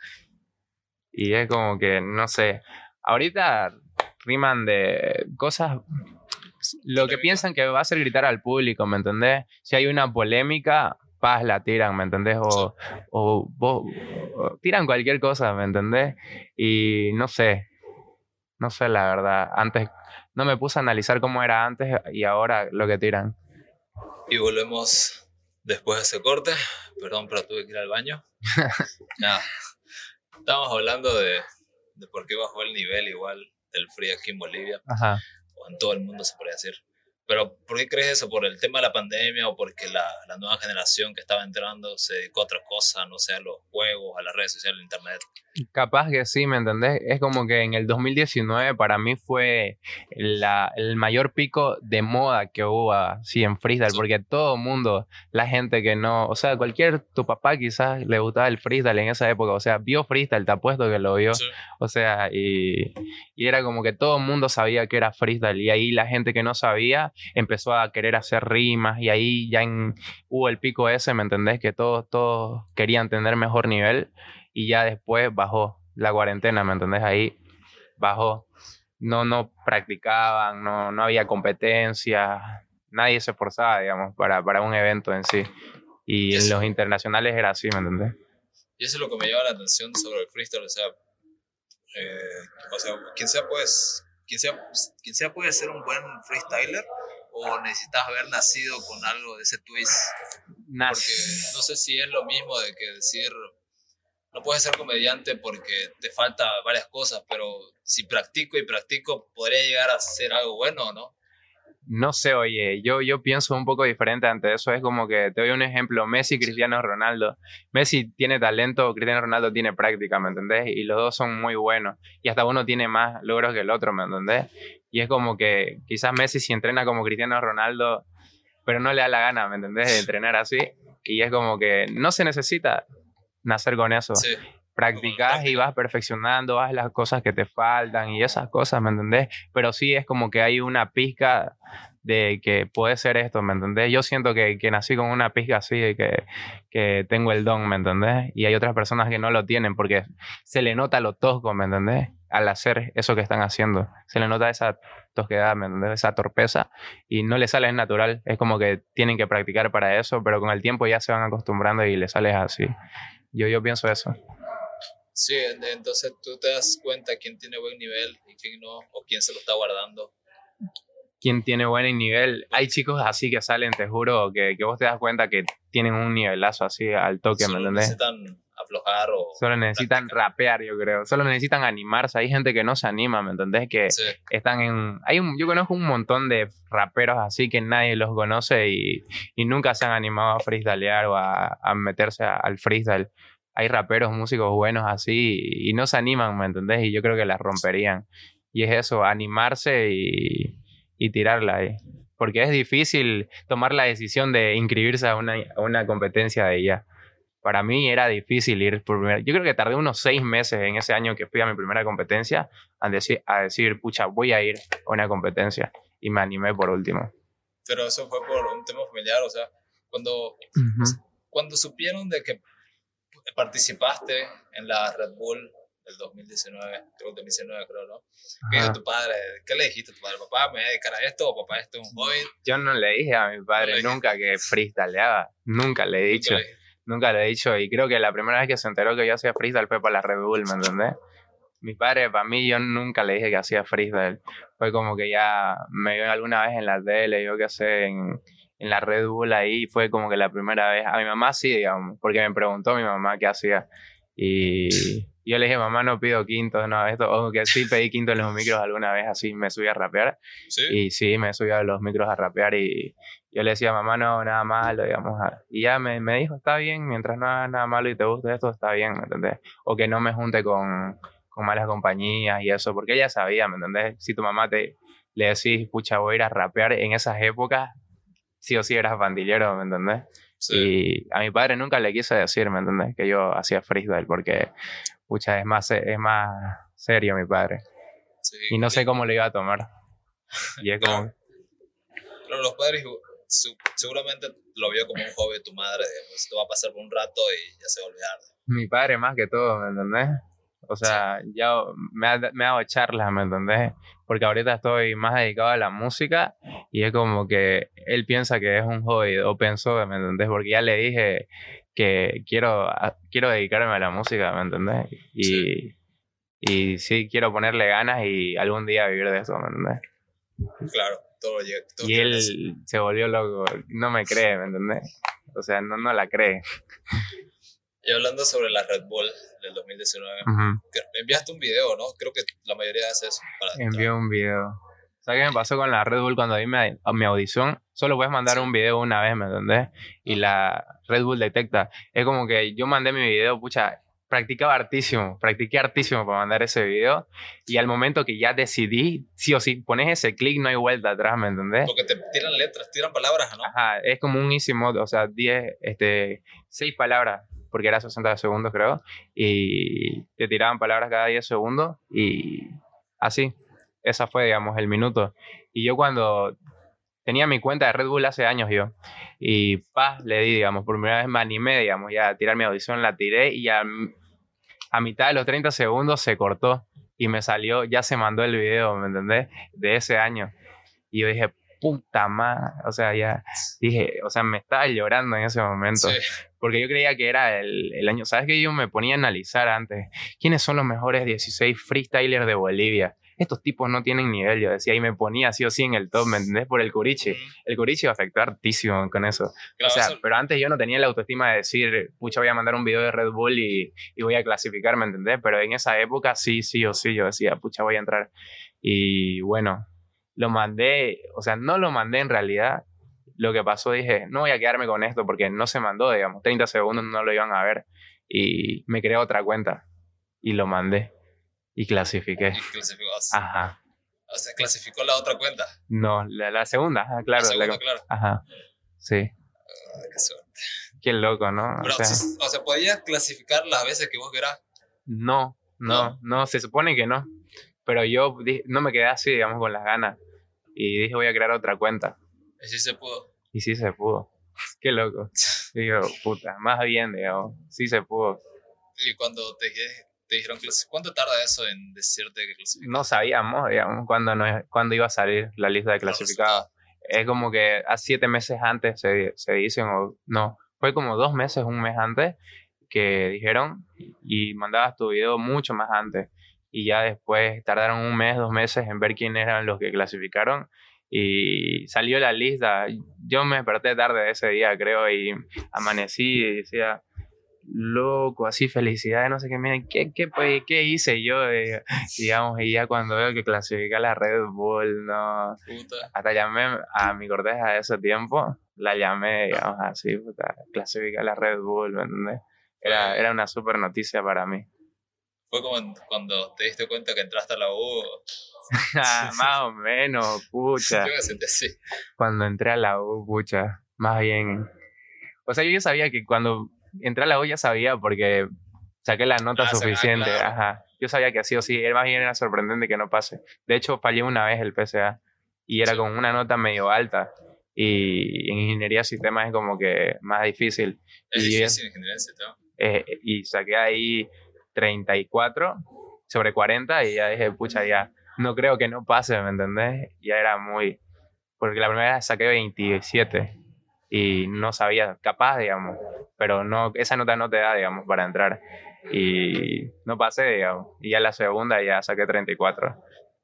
Y es como que, no sé, ahorita riman de cosas lo que piensan que va a hacer gritar al público, ¿me entendés? Si hay una polémica, paz la tiran, ¿me entendés? O, o, tiran cualquier cosa, ¿me entendés? Y no sé, no sé la verdad. Antes no me puse a analizar cómo era antes y ahora lo que tiran. Y volvemos después de ese corte. Perdón, pero tuve que ir al baño. Nada. Estábamos hablando de, de, por qué bajó el nivel igual del free aquí en Bolivia. Ajá. O en todo el mundo se podría decir. Pero ¿por qué crees eso? ¿Por el tema de la pandemia o porque la, la, nueva generación que estaba entrando se dedicó a otra cosa, no sé, a los juegos, a las redes sociales, al internet? Capaz que sí, ¿me entendés? Es como que en el 2019 para mí fue la, el mayor pico de moda que hubo así en freestyle, porque todo el mundo, la gente que no, o sea, cualquier, tu papá quizás le gustaba el freestyle en esa época, o sea, vio freestyle, te apuesto que lo vio, o sea, y, y era como que todo el mundo sabía que era freestyle, y ahí la gente que no sabía empezó a querer hacer rimas, y ahí ya en, hubo el pico ese, ¿me entendés? Que todos, todos querían tener mejor nivel y ya después bajó la cuarentena, ¿me entendés? Ahí bajó. no, no practicaban, no, no había competencia, nadie se esforzaba, digamos, para, para un evento en sí. Y en los internacionales era así, ¿me entendés? Y eso es lo que me llama la atención sobre el freestyle, o sea, eh, o sea, quien sea, pues, quien sea, quien sea puede ser un buen freestyler o necesitas haber nacido con algo de ese twist. Porque no sé si es lo mismo de que decir, no puedes ser comediante porque te falta varias cosas, pero si practico y practico, podría llegar a ser algo bueno, ¿no? No sé, oye, yo, yo pienso un poco diferente ante eso. Es como que te doy un ejemplo, Messi, Cristiano Ronaldo. Messi tiene talento, Cristiano Ronaldo tiene práctica, ¿me entendés? Y los dos son muy buenos. Y hasta uno tiene más logros que el otro, ¿me entendés? Y es como que quizás Messi si entrena como Cristiano Ronaldo, pero no le da la gana, ¿me entendés? De entrenar así. Y es como que no se necesita nacer con eso. Sí practicas y vas perfeccionando, vas las cosas que te faltan y esas cosas, ¿me entendés? Pero sí es como que hay una pizca de que puede ser esto, ¿me entendés? Yo siento que, que nací con una pizca así, de que, que tengo el don, ¿me entendés? Y hay otras personas que no lo tienen porque se le nota lo tosco, ¿me entendés? Al hacer eso que están haciendo. Se le nota esa tosquedad, ¿me entendés? Esa torpeza y no le sale natural. Es como que tienen que practicar para eso, pero con el tiempo ya se van acostumbrando y le sale así. Yo, yo pienso eso. Sí, entonces tú te das cuenta quién tiene buen nivel y quién no, o quién se lo está guardando. Quién tiene buen nivel. Hay chicos así que salen, te juro, que, que vos te das cuenta que tienen un nivelazo así al toque, Solo ¿me entendés? necesitan aflojar o... Solo necesitan rapear, yo creo. Solo necesitan animarse. Hay gente que no se anima, ¿me entendés? Que Sí. están en... Hay un, yo conozco un montón de raperos así que nadie los conoce y, y nunca se han animado a freestylear o a, a meterse a- al freestyle. Hay raperos, músicos buenos así y, no se animan, ¿me entendés? Y yo creo que las romperían. Y es eso, animarse y, y tirarla ahí. Porque es difícil tomar la decisión de inscribirse a una, a una competencia de ella. Para mí era difícil ir por primera. Yo creo que tardé unos seis meses en ese año que fui a mi primera competencia a decir, a decir pucha, voy a ir a una competencia. Y me animé por último. Pero eso fue por un tema familiar, o sea, cuando, cuando supieron de que participaste en la Red Bull del 2019, creo 2019 creo, ¿no? ¿Qué dijo Ajá. tu padre? ¿Qué le dijiste a tu padre? ¿Papá, me voy a dedicar a esto? ¿O papá, esto es un hobby? Yo no le dije a mi padre nunca que freestyleaba. Nunca le he dicho. Nunca le. Nunca le he dicho. Y creo que la primera vez que se enteró que yo hacía freestyle fue para la Red Bull, ¿me entendés? Mi padre, para mí, yo nunca le dije que hacía freestyle. Fue como que ya me vio alguna vez en la tele, yo qué sé, en, en la Red Bull ahí. Fue como que la primera vez. A mi mamá sí, digamos, porque me preguntó mi mamá qué hacía. Y yo le dije, mamá, no pido quintos, no, esto. O que sí pedí quintos en los micros alguna vez, así me subí a rapear. Sí. Y sí, me subí a los micros a rapear y yo le decía, mamá, no, nada malo, digamos. Y ya me, me dijo, está bien, mientras no hagas nada malo y te guste esto, está bien, ¿me entendés? O que no me junte con, con malas compañías y eso, porque ella sabía, ¿me entendés? Si tu mamá te le decís, pucha, voy a ir a rapear en esas épocas, sí o sí eras pandillero, ¿me entendés? sí. Y a mi padre nunca le quise decir, ¿me entendés? Que yo hacía freestyle, porque, pucha, es más, es más serio mi padre. sí. Y no sé cómo le iba a tomar. Y es como, Pero los padres seguramente lo vio como un hobby tu madre, digamos. Esto va a pasar por un rato y ya se va a olvidar. mi padre más que todo, ¿me entendés? O sea, ya me ha, me ha dado charlas, ¿me entendés? Porque ahorita estoy más dedicado a la música y es como que él piensa que es un hobby, o pensó, ¿me entendés? Porque ya le dije que quiero, quiero dedicarme a la música, ¿me entendés? Y, y sí, quiero ponerle ganas y algún día vivir de eso, ¿me entendés? Claro, todo llega. todo Y él así. se volvió loco, no me cree, ¿me entendés? O sea, no, no la cree. Y hablando sobre la Red Bull del 2019, Ujú. que- me enviaste un video, ¿no? Creo que la mayoría hace eso. Envió un video. ¿Sabes qué me pasó con la Red Bull cuando di mi, a mi audición? Solo puedes mandar Sí. un video una vez, ¿me entendés? Y la Red Bull detecta. Es como que yo mandé mi video, pucha, practicaba hartísimo, practiqué hartísimo para mandar ese video. Y al momento que ya decidí, sí o sí, pones ese clic, no hay vuelta atrás, ¿me entendés? Porque te tiran letras, tiran palabras, ¿no? Ajá, es como un easy mode, o sea, 10, este, 6 palabras, porque era 60 segundos creo, y te tiraban palabras cada 10 segundos y así, esa fue, digamos, el minuto. Y yo cuando tenía mi cuenta de Red Bull hace años yo, y paz, le di, digamos, por primera vez me animé, digamos, ya a tirar mi audición, la tiré y a, a mitad de los 30 segundos se cortó. y me salió, ya se mandó el video, ¿me entendés? De ese año. Y yo dije, puta madre, o sea, ya dije, o sea, me estaba llorando en ese momento. Sí. Porque yo creía que era el, el año, ¿sabes que Yo me ponía a analizar antes, ¿quiénes son los mejores 16 freestylers de Bolivia? Estos tipos no tienen nivel, yo decía, y me ponía así o sí en el top, ¿me entendés? Por el Curichi. Mm, El Curichi afectó hartísimo con eso. claro, o sea, eso- pero antes yo no tenía la autoestima de decir, pucha, voy a mandar un video de Red Bull y, y voy a clasificar, ¿me entendés? Pero en esa época sí, sí o sí, yo decía, pucha, voy a entrar. Y bueno, lo mandé, o sea, no lo mandé en realidad. Lo que pasó, dije, no voy a quedarme con esto porque no se mandó, digamos, 30 segundos no lo iban a ver. Y me creé otra cuenta y lo mandé y clasifiqué. y clasificó, Ajá. o sea, clasificó la otra cuenta. No, la, la segunda, ajá, claro. la la- segunda, claro. ajá. Sí, Ah, qué suerte. qué loco, ¿no? O Pero, sea, sí, o sea, podías clasificar las veces que vos quieras. No, no, no, se supone que no. Pero yo no me quedé así, digamos, con las ganas. Y dije, voy a crear otra cuenta. Y sí se pudo. Y sí se pudo. Qué loco. Digo, puta, más bien, digamos, sí se pudo. Y cuando te, dije- te dijeron, ¿cuánto tarda eso en decirte que clasificó? No sabíamos, digamos, cuándo, no, cuándo iba a salir la lista de clasificados. Es como que a siete meses antes se, se dicen, o no, fue como dos meses, un mes antes, que dijeron y mandabas tu video mucho más antes. Y ya después tardaron un mes, dos meses en ver quién eran los que clasificaron. Y salió la lista. Yo me desperté tarde ese día, creo, y amanecí y decía, loco, así felicidades, no sé qué, miren, ¿qué, qué, pues, qué hice yo? Eh, digamos, y ya cuando veo que clasifica la Red Bull, no, Puta. hasta llamé a mi corteja de ese tiempo, la llamé, digamos así, puta, clasifica la Red Bull, ¿me entendés? Era, era una super noticia para mí. Fue como cuando te diste cuenta que entraste a la U. Ah, más o menos, pucha. Yo me sentí así. Cuando entré a la U, pucha, más bien. O sea, yo ya sabía que cuando entré a la U ya sabía porque saqué la nota Ah, ah, suficiente, claro. ajá. Yo sabía que sí o sí, más bien era sorprendente que no pase. De hecho, fallé una vez el PCA y era Sí. con una nota medio alta. Y en ingeniería de sistemas es como que más difícil. Es Y difícil ingeniería del sistema. Eh, y saqué ahí 34 sobre 40 y ya dije, pucha, ya no creo que no pase, ¿me entendés? Ya era muy... Porque la primera saqué 27 y no sabía, capaz, digamos, pero no, esa nota no te da, digamos, para entrar. Y no pasé, digamos. Y ya la segunda ya saqué 34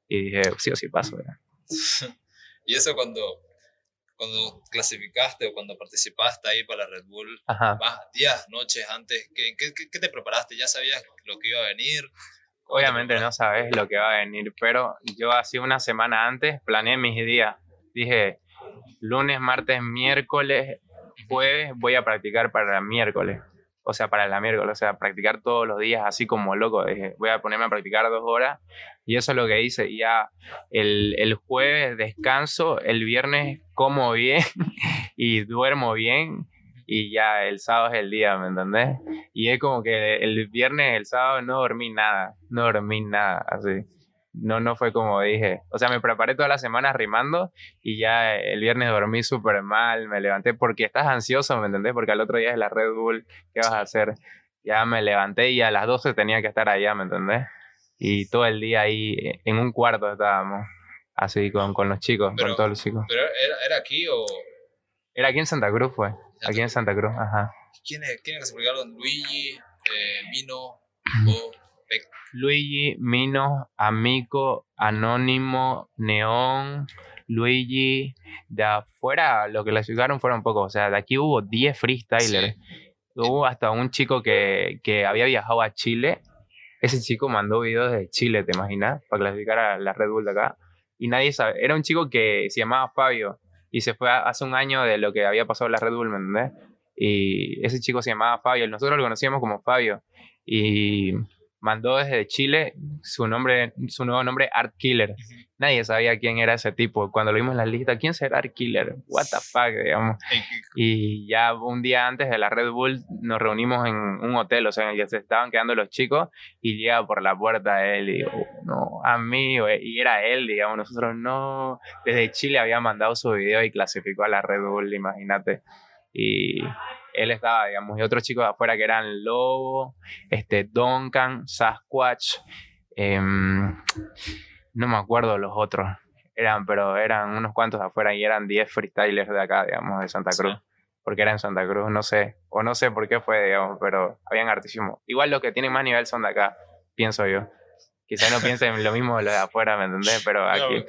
y dije, sí o sí paso. ya. y eso cuando, cuando clasificaste o cuando participaste ahí para la Red Bull, Ajá. más días, noches antes, ¿qué, qué, te preparaste? ¿Ya sabías lo que iba a venir? ¿Cómo te Obviamente no sabes lo que va a venir, pero yo así una semana antes planeé mis días. Dije, lunes, martes, miércoles, jueves voy a practicar para miércoles. O sea, para la miércoles, o sea, practicar todos los días así como loco. Dije, voy a ponerme a practicar dos horas y eso es lo que hice. Ya el, el jueves descanso, el viernes como bien y duermo bien y ya el sábado es el día, ¿me entendés? Y es como que el viernes, el sábado no dormí nada, no dormí nada, así. No, no fue como dije. O sea, me preparé toda la semana rimando y ya el viernes dormí súper mal, me levanté porque estás ansioso, ¿me entendés? Porque al otro día es la Red Bull, ¿qué vas a hacer? Ya me levanté y a las 12 tenía que estar allá, ¿me entendés? Y todo el día ahí en un cuarto estábamos, así con, con los chicos, Pero- con todos los chicos. ¿Pero era, era aquí o...? Era aquí en Santa Cruz, fue. Aquí en Santa Cruz, ajá. ¿Quiénes, ¿Quiénes clasificaron? Luigi, eh, Mino, o Pec. Luigi, Mino, Amico, Anónimo, Neón, Luigi. De afuera lo que clasificaron fueron pocos. O sea, de aquí hubo 10 freestylers. Hubo hasta un chico que, que había viajado a Chile. Ese chico mandó videos de Chile, ¿te imaginas? Para clasificar a la Red Bull de acá. Y nadie sabe. Era un chico que se llamaba Fabio. Y se fue hace un año de lo que había pasado en la Red Bull, ¿me entendés? Y ese chico se llamaba Fabio. Nosotros lo conocíamos como Fabio. Y mandó desde Chile su nombre, su nuevo nombre, Art Killer. Nadie sabía quién era ese tipo. Cuando lo vimos en la lista, ¿quién será Art Killer? What the fuck, digamos. Y ya un día antes de la Red Bull nos reunimos en un hotel, o sea, en el que se estaban quedando los chicos, y llega por la puerta él y digo, no, amigo, eh, y era él, digamos, nosotros no, desde Chile había mandado su video y clasificó a la Red Bull, imagínate. Y él estaba, digamos, y otros chicos de afuera que eran Lobo, este, Duncan, Sasquatch, Em, no me acuerdo los otros. Eran, pero eran unos cuantos afuera y eran 10 freestylers de acá, digamos, de Santa Cruz. Porque era en Santa Cruz, no sé. O no sé por qué fue, digamos, pero habían artísimos. Igual los que tienen más nivel son de acá, pienso yo. Quizás no piensen lo mismo los de afuera, ¿me entendés? Pero aquí,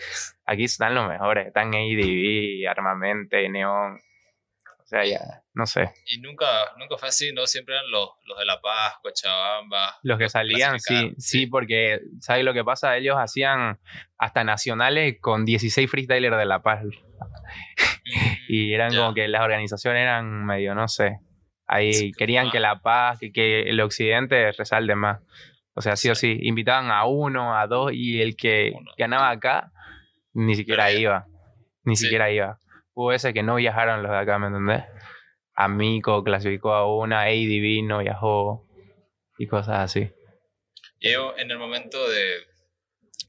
aquí están los mejores. Están ADV, Armamente, Neon. O sea, ya, no sé. Y nunca, nunca fue así, ¿no? Siempre eran los, los de La Paz, Cochabamba. Los que salían, sí, sí, porque, ¿sabes lo que pasa? Ellos hacían hasta nacionales con 16 freestylers de La Paz. y eran como que las organizaciones eran medio, no sé. Ahí querían que La Paz, que, que el occidente resalte más. O sea, sí, o sí, invitaban a uno, a dos, y el que ganaba acá ni siquiera iba. Ni siquiera iba. Hubo ese que no viajaron los de acá, ¿me entendés? Amico clasificó a una, ADV no viajó y cosas así. Y en el momento de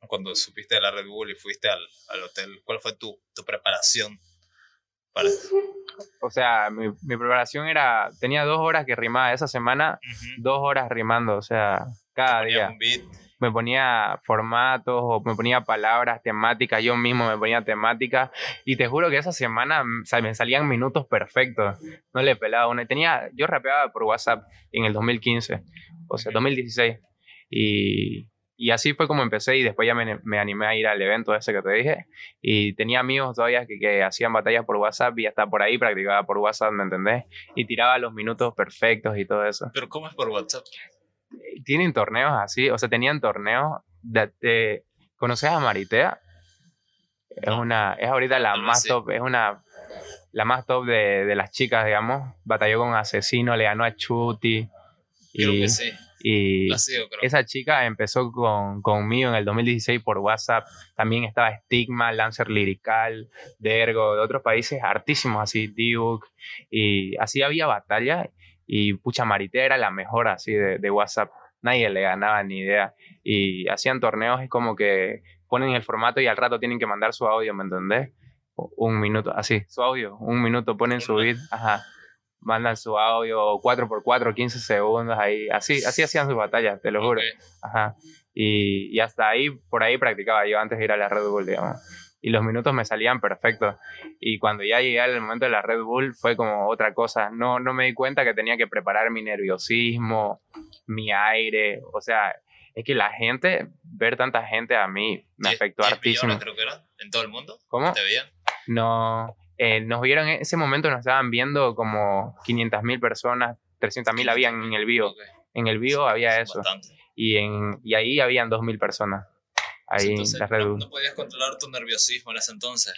cuando supiste de la Red Bull y fuiste al, al hotel, ¿cuál fue tu, tu preparación para O sea, mi, mi, preparación era, tenía dos horas que rimaba esa semana, dos horas rimando, o sea, cada día. Un beat me ponía formatos o me ponía palabras, temáticas, yo mismo me ponía temáticas y te juro que esa semana me salían minutos perfectos, no le pelaba una. Tenía, yo rapeaba por WhatsApp en el 2015, o sea, 2016 y, y así fue como empecé y después ya me, me, animé a ir al evento ese que te dije y tenía amigos todavía que, que hacían batallas por WhatsApp y hasta por ahí practicaba por WhatsApp, ¿me entendés? Y tiraba los minutos perfectos y todo eso. ¿Pero cómo es por WhatsApp? Tienen torneos así, o sea, tenían torneos de, ¿conoces a Maritea? Es una, es ahorita la más top, es una, la más top de, de, las chicas, digamos. Batalló con Asesino, le ganó a Chuti. Creo y, que sí. Y esa chica empezó con, conmigo en el 2016 por WhatsApp. También estaba Stigma, Lancer Lirical, Dergo, de otros países hartísimos, así, Duke. Y así había batallas y pucha, Marité era la mejor así de, de, WhatsApp. Nadie le ganaba ni idea. Y hacían torneos y como que ponen el formato y al rato tienen que mandar su audio, ¿me entendés? Un minuto, así, su audio, un minuto ponen su beat, ajá, mandan su audio 4x4, 15 segundos ahí, así, así hacían sus batallas, te lo juro, ajá. Y, y hasta ahí, por ahí practicaba yo antes de ir a la Red Bull, digamos y los minutos me salían perfectos. Y cuando ya llegué al momento de la Red Bull fue como otra cosa. No, no me di cuenta que tenía que preparar mi nerviosismo, mi aire. O sea, es que la gente, ver tanta gente a mí me afectó hartísimo. creo que era, en todo el mundo. ¿Cómo? ¿Te veían? No, eh, nos vieron en ese momento, nos estaban viendo como 500 mil personas, 300 mil habían en el vivo. En el vivo había eso. Y, en, y ahí habían 2 mil personas ahí la Red Bull. No, podías controlar tu nerviosismo en ese entonces.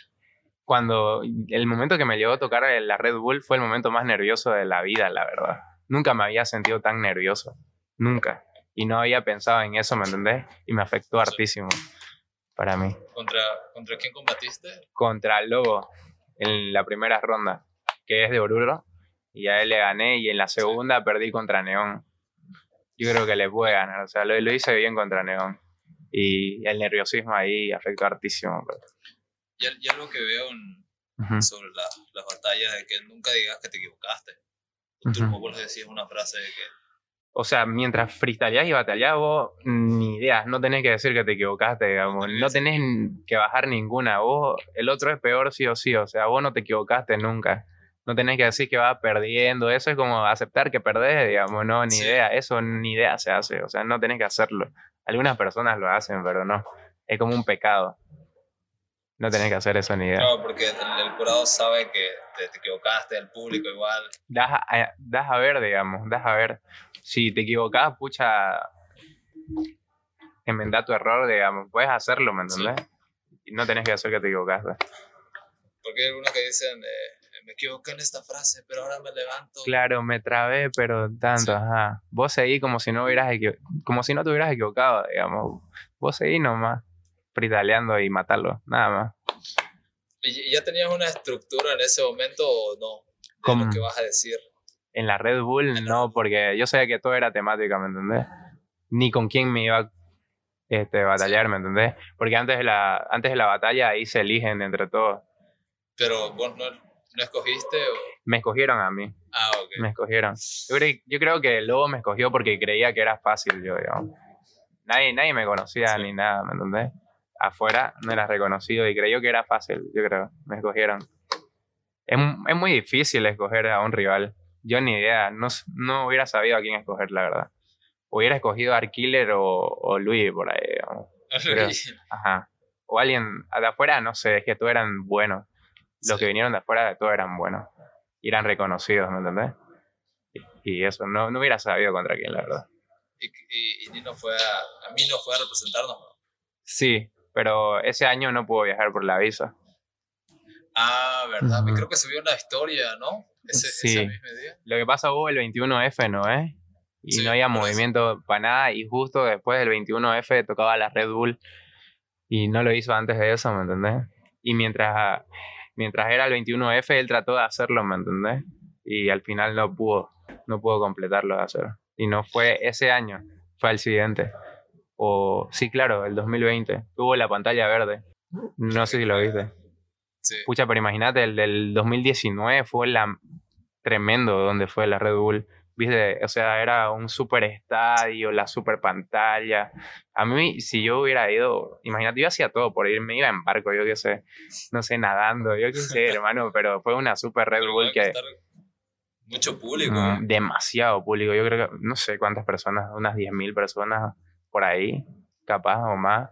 Cuando el momento que me llegó a tocar la Red Bull fue el momento más nervioso de la vida, la verdad. Nunca me había sentido tan nervioso. Nunca. Y no había pensado en eso, ¿me entendés? Y me afectó hartísimo para mí. ¿Contra, ¿Contra quién combatiste? Contra el Lobo en la primera ronda, que es de Oruro. Y a él le gané y en la segunda perdí contra Neón. Yo creo que le puede ganar, o sea, lo, lo hice bien contra Neón y el nerviosismo ahí afectó hartísimo. Y, algo que veo sobre las batallas es que nunca digas que te equivocaste. Tú uh decías una frase de que... O sea, mientras freestyleás y batallás, vos ni idea, no tenés que decir que te equivocaste, digamos, no tenés que bajar ninguna, vos, el otro es peor sí o sí, o sea, vos no te equivocaste nunca, no tenés que decir que vas perdiendo, eso es como aceptar que perdés, digamos, no, ni idea, eso ni idea se hace, o sea, no tenés que hacerlo. Algunas personas lo hacen, pero no. Es como un pecado. No tenés que hacer eso ni idea. No, porque el, jurado sabe que te, equivocaste, el público igual. Das a, das a ver, digamos, das a ver. Si te equivocás, pucha, enmendar tu error, digamos. Puedes hacerlo, ¿me entendés? Y no tenés que hacer que te equivocaste. Porque hay algunos que dicen, eh, me equivoqué en esta frase, pero ahora me levanto. Claro, me trabé, pero tanto, ajá. Vos seguís como si no hubieras como si no te hubieras equivocado, digamos. Vos seguís nomás, fritaleando y matarlo, nada más. ¿Y ya tenías una estructura en ese momento o no? ¿Cómo? lo que vas a decir. En la Red Bull, no, porque yo sabía que todo era temática, ¿me entendés? Ni con quién me iba a este, batallar, ¿me entendés? Porque antes de, la, antes de la batalla ahí se eligen entre todos. Pero vos no, ¿No escogiste? O? Me escogieron a mí. Ah, ok. Me escogieron. Yo, creo que el lobo me escogió porque creía que era fácil, yo, digamos. nadie, nadie me conocía Sí. ni nada, ¿me entendés? Afuera no era reconocido y creyó que era fácil, yo creo, me escogieron. Es, es muy difícil escoger a un rival. Yo ni idea, no, no hubiera sabido a quién escoger, la verdad. Hubiera escogido a Arkiller o, o Luis por ahí, digamos. Ajá. O alguien de afuera, no sé, es que todos eran buenos. Los Sí. que vinieron de afuera, todos eran buenos. Y eran reconocidos, ¿me entendés? Y, y eso, no, no hubiera sabido contra quién, la verdad. Y, y, y Nino fue a, a mí no fue a representarnos. ¿no? Sí, pero ese año no pudo viajar por la visa. Ah, verdad. Ujú. Creo que se vio una historia, ¿no? Ese, Sí. ese mismo día. Lo que pasa hubo el 21F, ¿no es? Y Sí, no había eso. movimiento para nada. Y justo después del 21F tocaba la Red Bull. Y no lo hizo antes de eso, ¿me entendés? Y mientras, mientras era el 21F, él trató de hacerlo, ¿me entendés? Y al final no pudo, no pudo completarlo de hacer. Y no fue ese año, fue el siguiente. O, sí, claro, el 2020. Tuvo la pantalla verde. No sé si lo viste. Sí. Pucha, pero imagínate, el del 2019 fue la tremendo donde fue la Red Bull. Viste, o sea, era un super estadio, la super pantalla. A mí, si yo hubiera ido, imagínate, yo hacía todo por ir, me iba en barco, yo qué sé, no sé, nadando, yo qué sé, hermano, pero fue una super Red Bull que mucho público. mm, demasiado público. Yo creo que, no sé cuántas personas, unas 10.000 personas por ahí, capaz o más,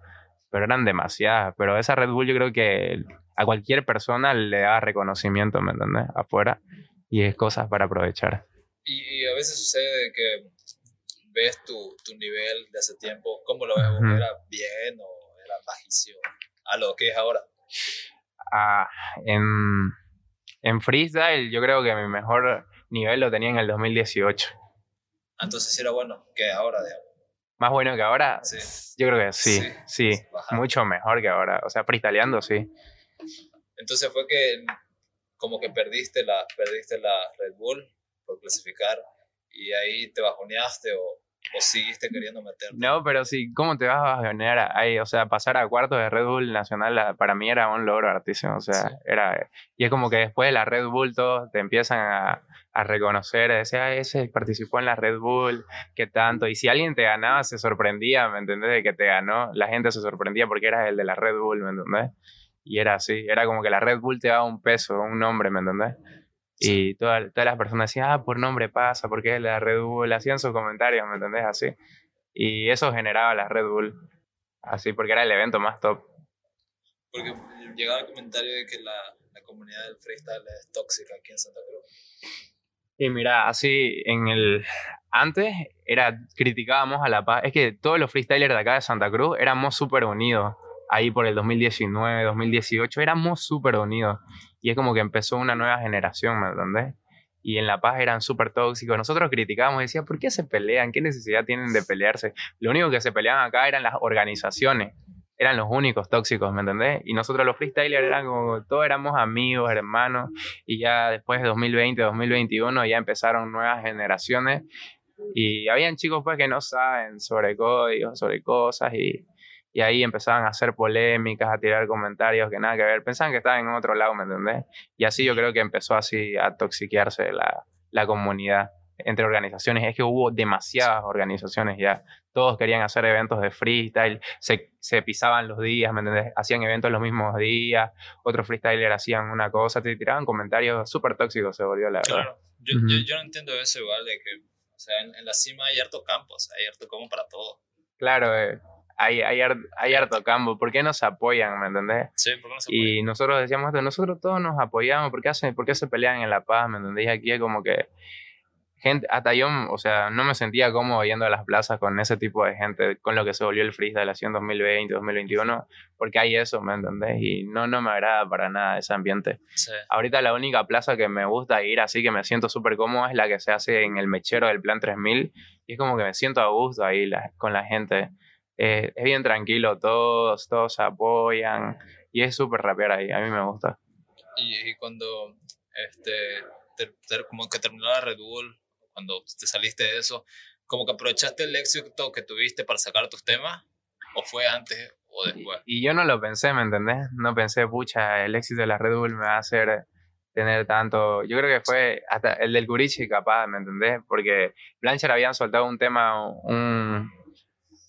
pero eran demasiadas. Pero esa Red Bull yo creo que a cualquier persona le da reconocimiento, ¿me entendés? Afuera. Y es cosas para aprovechar. Y, veces sucede que ves tu, tu nivel de hace tiempo, ¿cómo lo ves? Ujú. ¿Era bien o era bajísimo a lo que es ahora? Ah, en, en freestyle yo creo que mi mejor nivel lo tenía en el 2018. Ah, Entonces era bueno que ahora, digamos. Más bueno que ahora, Sí. yo creo que sí, Sí, mucho mejor que ahora. O sea, freestyleando, sí. Entonces fue que como que perdiste la, perdiste la Red Bull por clasificar y ahí te bajoneaste o, o seguiste queriendo meterte. No, pero sí, ¿cómo te vas a bajonear ahí? O sea, pasar a cuartos de Red Bull Nacional ah, para mí era un logro artísimo. O sea, Sí. era. Y es como que después de la Red Bull todos te empiezan a, a reconocer, a decir, "Ah, ese participó en la Red Bull, qué tanto. Y si alguien te ganaba, se sorprendía, ¿me entendés? De que te ganó. La gente se sorprendía porque eras el de la Red Bull, ¿me entendés? Y era así, era como que la Red Bull te daba un peso, un nombre, ¿me entendés? Y toda- todas las personas decían, ah, por nombre pasa, porque es la Red Bull, hacían sus comentarios, ¿me entendés? Así. Y eso generaba la Red Bull. Así, porque era el evento más top. Porque llegaba el comentario de que la, la comunidad del freestyle es tóxica aquí en Santa Cruz. Y mira, así en el. Antes era criticábamos a La Paz. Es que todos los freestylers de acá de Santa Cruz éramos súper unidos. Ahí por el 2019, 2018, éramos súper unidos. Y es como que empezó una nueva generación, ¿me entendés? Y en La Paz eran súper tóxicos. Nosotros criticábamos y decíamos, ¿por qué se pelean? ¿Qué necesidad tienen de pelearse? Lo único que se peleaban acá eran las organizaciones. Eran los únicos tóxicos, ¿me entendés? Y nosotros los freestylers eran como, todos éramos amigos, hermanos. Y ya después de 2020, 2021 ya empezaron nuevas generaciones. Y habían chicos pues que no saben sobre códigos, sobre cosas y, y ahí empezaban a hacer polémicas, a tirar comentarios que nada que ver. Pensaban que estaban en otro lado, ¿me entendés? Y así yo creo que empezó así a toxiquearse la, la comunidad entre organizaciones. Es que hubo demasiadas organizaciones ya. Todos querían hacer eventos de freestyle, se, se pisaban los días, ¿me entendés? Hacían eventos los mismos días, otros freestylers hacían una cosa, te tiraban comentarios súper tóxicos, se volvió la verdad. Claro. Yo, Ujú. yo, yo no entiendo eso igual de que, o sea, en, en la cima hay harto campo, o sea, hay harto como para todo. Claro, eh, hay, hay, hay harto campo. ¿Por qué nos apoyan, me entendés? Sí, ¿por qué no se Y nosotros decíamos esto, nosotros todos nos apoyamos, ¿por qué, hacen, ¿por qué se pelean en La Paz? ¿Me entendéis? Aquí es como que gente, hasta yo, o sea, no me sentía cómodo yendo a las plazas con ese tipo de gente, con lo que se volvió el freestyle así en 2020, 2021, porque hay eso, ¿me entendés? Y no, no me agrada para nada ese ambiente. Sí. Ahorita la única plaza que me gusta ir así, que me siento súper cómodo, es la que se hace en el mechero del Plan 3000. Y es como que me siento a gusto ahí la- con la gente. Eh, es bien tranquilo, todos, todos apoyan. Y es súper rapear ahí, a mí me gusta. Y, y cuando, este, ter- ter- como que terminó la Red Bull, cuando te saliste de eso, como que aprovechaste el éxito que tuviste para sacar tus temas, o fue antes o después. Y yo no lo pensé, ¿me entendés? No pensé, pucha, el éxito de la Red Bull me va a hacer tener tanto. Yo creo que fue hasta el del Curichi, capaz, ¿me entendés? Porque Blanchard habían soltado un tema, un,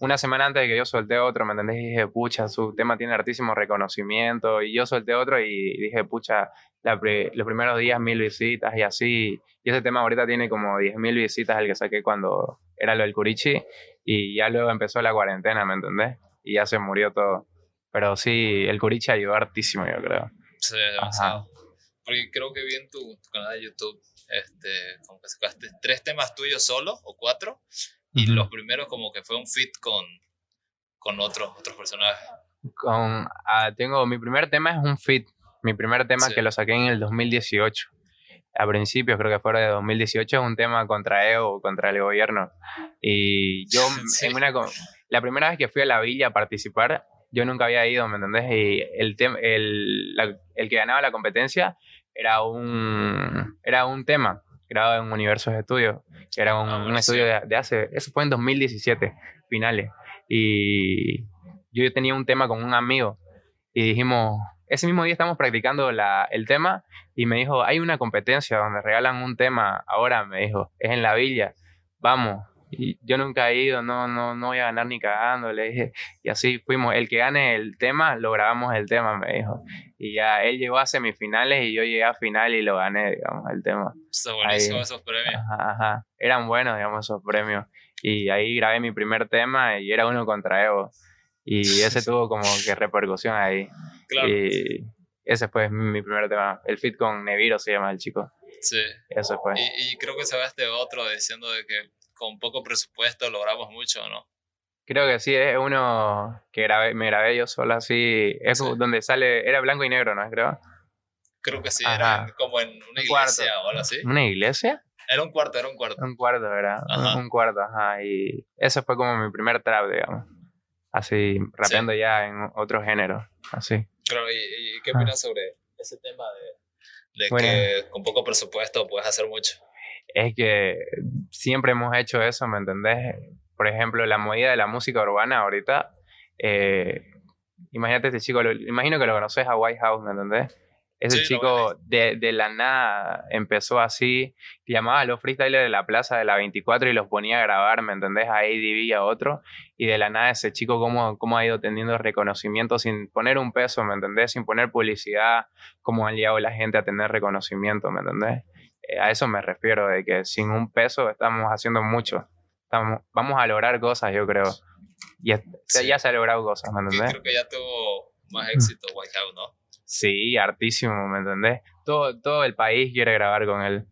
una semana antes de que yo solté otro, ¿me entendés? Y dije, pucha, su tema tiene hartísimo reconocimiento. Y yo solté otro y dije, pucha, los primeros días mil visitas y así. Y ese tema ahorita tiene como diez mil visitas, el que saqué cuando era lo del Curichi. Y ya luego empezó la cuarentena, ¿me entendés? Y ya se murió todo. Pero sí, el Curichi ayudó hartísimo, yo creo. Sí, demasiado. Porque creo que vi en tu, canal de YouTube, este, como que sacaste tres temas tuyos solo, o cuatro, y los primeros como que fue un fit con, con otros, otros personajes. Con, ah, tengo, mi primer tema es un fit, mi primer tema que lo saqué en el 2018. A principios, creo que fue de 2018, es un tema contra EO, contra el gobierno. Y yo, en una, la primera vez que fui a la villa a participar, yo nunca había ido, ¿me entendés? Y el, el, el que ganaba la competencia era un, era un tema grabado en Universos Estudios, que era un, ah, estudio de, hace, eso fue en 2017, finales. Y yo tenía un tema con un amigo y dijimos, ese mismo día estamos practicando la, el tema y me dijo, hay una competencia donde regalan un tema, ahora me dijo, es en la villa, vamos. Y yo nunca he ido, no, no, no voy a ganar ni cagando, le dije. Y así fuimos, el que gane el tema, lo grabamos el tema, me dijo. Y ya él llegó a semifinales y yo llegué a final y lo gané, digamos, el tema. Está buenísimo esos premios. Ajá, ajá. Eran buenos, digamos, esos premios. Y ahí grabé mi primer tema y era uno contra Evo. Y ese tuvo como que repercusión ahí. Claro. Y ese fue mi primer tema. El fit con Neviro se llama el chico. Sí. Eso fue. Y, y creo que se este otro diciendo de que con poco presupuesto logramos mucho, ¿no? Creo que sí, es uno que grabé, me grabé yo solo así. Es donde sale, era blanco y negro, ¿no? Creo. Creo que sí, era como en una iglesia o algo así. ¿Una iglesia? Era un cuarto, era un cuarto. Un cuarto, ¿verdad? Un cuarto, ajá. Y ese fue como mi primer trap, digamos. Así, rapeando ya en otro género, así. Claro, ¿y, qué opinas sobre ese tema de, de que con poco presupuesto puedes hacer mucho? Es que siempre hemos hecho eso, ¿me entendés? por ejemplo, la movida de la música urbana ahorita, eh, imagínate este chico, imagino que lo conoces a White House, ¿me entendés? Ese chico de, de, la nada empezó así, llamaba a los freestylers de la plaza de la 24 y los ponía a grabar, ¿me entendés? A ADV y a otro. Y de la nada ese chico cómo, cómo ha ido teniendo reconocimiento sin poner un peso, ¿me entendés? Sin poner publicidad, cómo han llegado la gente a tener reconocimiento, ¿me entendés? Eh, a eso me refiero, de que sin un peso estamos haciendo mucho vamos a lograr cosas, yo creo. Y ya se ha logrado cosas, ¿me entendés? Creo que ya tuvo más éxito White House, ¿no? Sí, hartísimo, ¿me entendés? Todo, todo el país quiere grabar con él.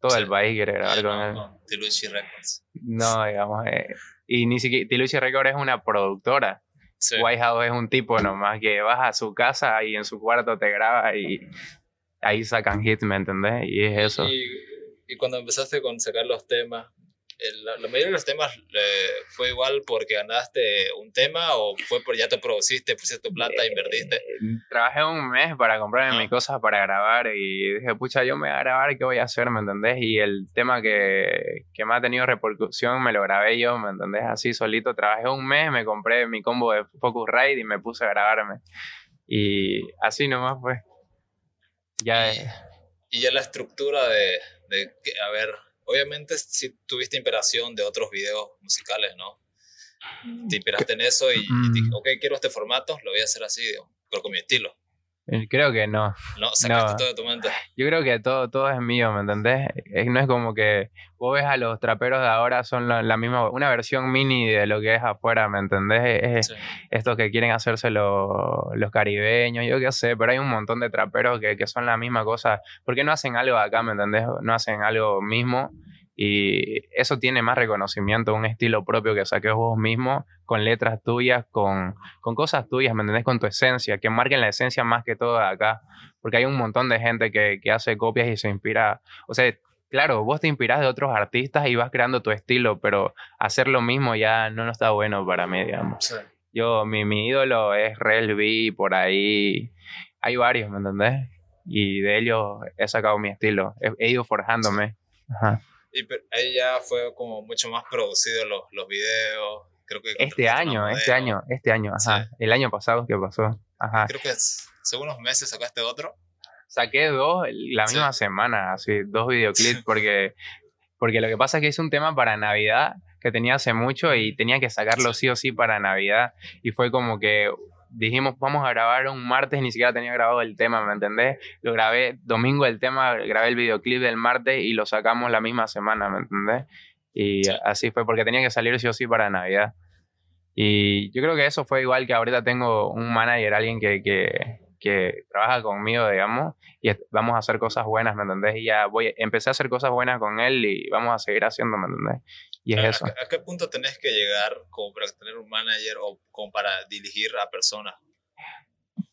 Todo el país quiere grabar con él. No, Tiluchi Records. No, digamos. Eh, y ni siquiera. Tiluchi Records es una productora. White House es un tipo nomás que vas a su casa y en su cuarto te graba y ahí sacan hits, ¿me entendés? Y es eso. Y, y cuando empezaste con sacar los temas, la, mayoría de los temas eh, fue igual porque ganaste un tema o fue porque ya te produciste, pusiste tu plata, e invertiste? Eh, trabajé un mes para comprarme ah. mis cosas para grabar y dije, pucha, yo me voy a grabar, ¿qué voy a hacer? ¿Me entendés? Y el tema que, que me ha tenido repercusión me lo grabé yo, ¿me entendés? Así solito, trabajé un mes, me compré mi combo de Focusrite y me puse a grabarme. Y así nomás fue. Ya y, y ya la estructura de, de, a ver, obviamente si tuviste inspiración de otros videos musicales, ¿no? Te inspiraste en eso y, y ok, quiero este formato, lo voy a hacer así, pero con mi estilo. Eh, creo que no. No, sacaste todo de tu mente. Yo creo que todo, todo es mío, ¿me entendés? No es como que vos ves a los traperos de ahora, son la, misma, una versión mini de lo que es afuera, ¿me entendés? Es estos que quieren hacerse los caribeños, yo qué sé, pero hay un montón de traperos que, que son la misma cosa. ¿Por qué no hacen algo acá, ¿me entendés? No hacen algo mismo y eso tiene más reconocimiento, un estilo propio que saques vos mismo, con letras tuyas, con, con cosas tuyas, ¿me entendés? Con tu esencia, que marquen la esencia más que todo de acá. Porque hay un montón de gente que, que hace copias y se inspira. O sea, claro, vos te inspirás de otros artistas y vas creando tu estilo, pero hacer lo mismo ya no, no está bueno para mí, digamos. Yo, mi, mi ídolo es Rel B, por ahí. Hay varios, ¿me entendés? Y de ellos he sacado mi estilo. He, ido forjándome. Ajá. Y ahí ya fue como mucho más producido los, los videos. Creo que este año, este año, este año, ajá. El año pasado, ¿qué pasó? Ajá. Creo que hace unos meses sacaste otro. Saqué dos la misma semana, así, dos videoclips, porque, porque lo que pasa es que hice un tema para Navidad que tenía hace mucho y tenía que sacarlo sí o sí para Navidad. Y fue como que dijimos, vamos a grabar un martes, ni siquiera tenía grabado el tema, ¿me entendés? Lo grabé domingo el tema, grabé el videoclip del martes y lo sacamos la misma semana, ¿me entendés? Y así fue, porque tenía que salir sí o sí para Navidad. Y yo creo que eso fue igual que ahorita tengo un manager, alguien que, que, que trabaja conmigo, digamos, y vamos a hacer cosas buenas, ¿me entendés? Y ya voy, empecé a hacer cosas buenas con él y vamos a seguir haciendo, ¿me entendés? Y es eso. ¿A qué punto tenés que llegar como para tener un manager o como para dirigir a personas?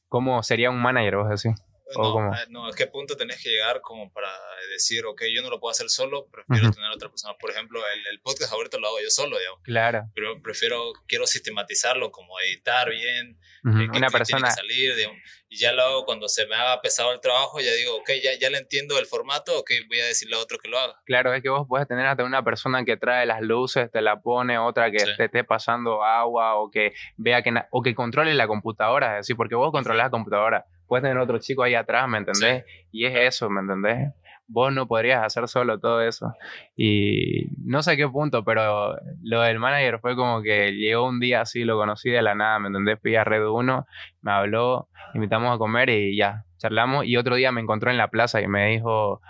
¿Cómo sería un manager, vos decís? No, eh, no, ¿a qué punto tenés que llegar como para decir, ok, yo no lo puedo hacer solo, prefiero tener otra persona? Por ejemplo, el, el, podcast ahorita lo hago yo solo, digamos. Claro. Pero prefiero, quiero sistematizarlo, como editar bien, una persona. salir, digamos. Y ya luego cuando se me haga pesado el trabajo, ya digo, ok, ya, ya le entiendo el formato, ok, voy a decirle a otro que lo haga. Claro, es que vos puedes tener hasta una persona que trae las luces, te la pone, otra que te esté pasando agua o que vea que, o que controle la computadora, es decir, porque vos controlas la computadora puedes tener otro chico ahí atrás, ¿me entendés? Y es eso, ¿me entendés? Vos no podrías hacer solo todo eso. Y no sé qué punto, pero lo del manager fue como que llegó un día así, lo conocí de la nada, ¿me entendés? Fui a Red 1, me habló, invitamos a comer y ya, charlamos. Y otro día me encontró en la plaza y me dijo,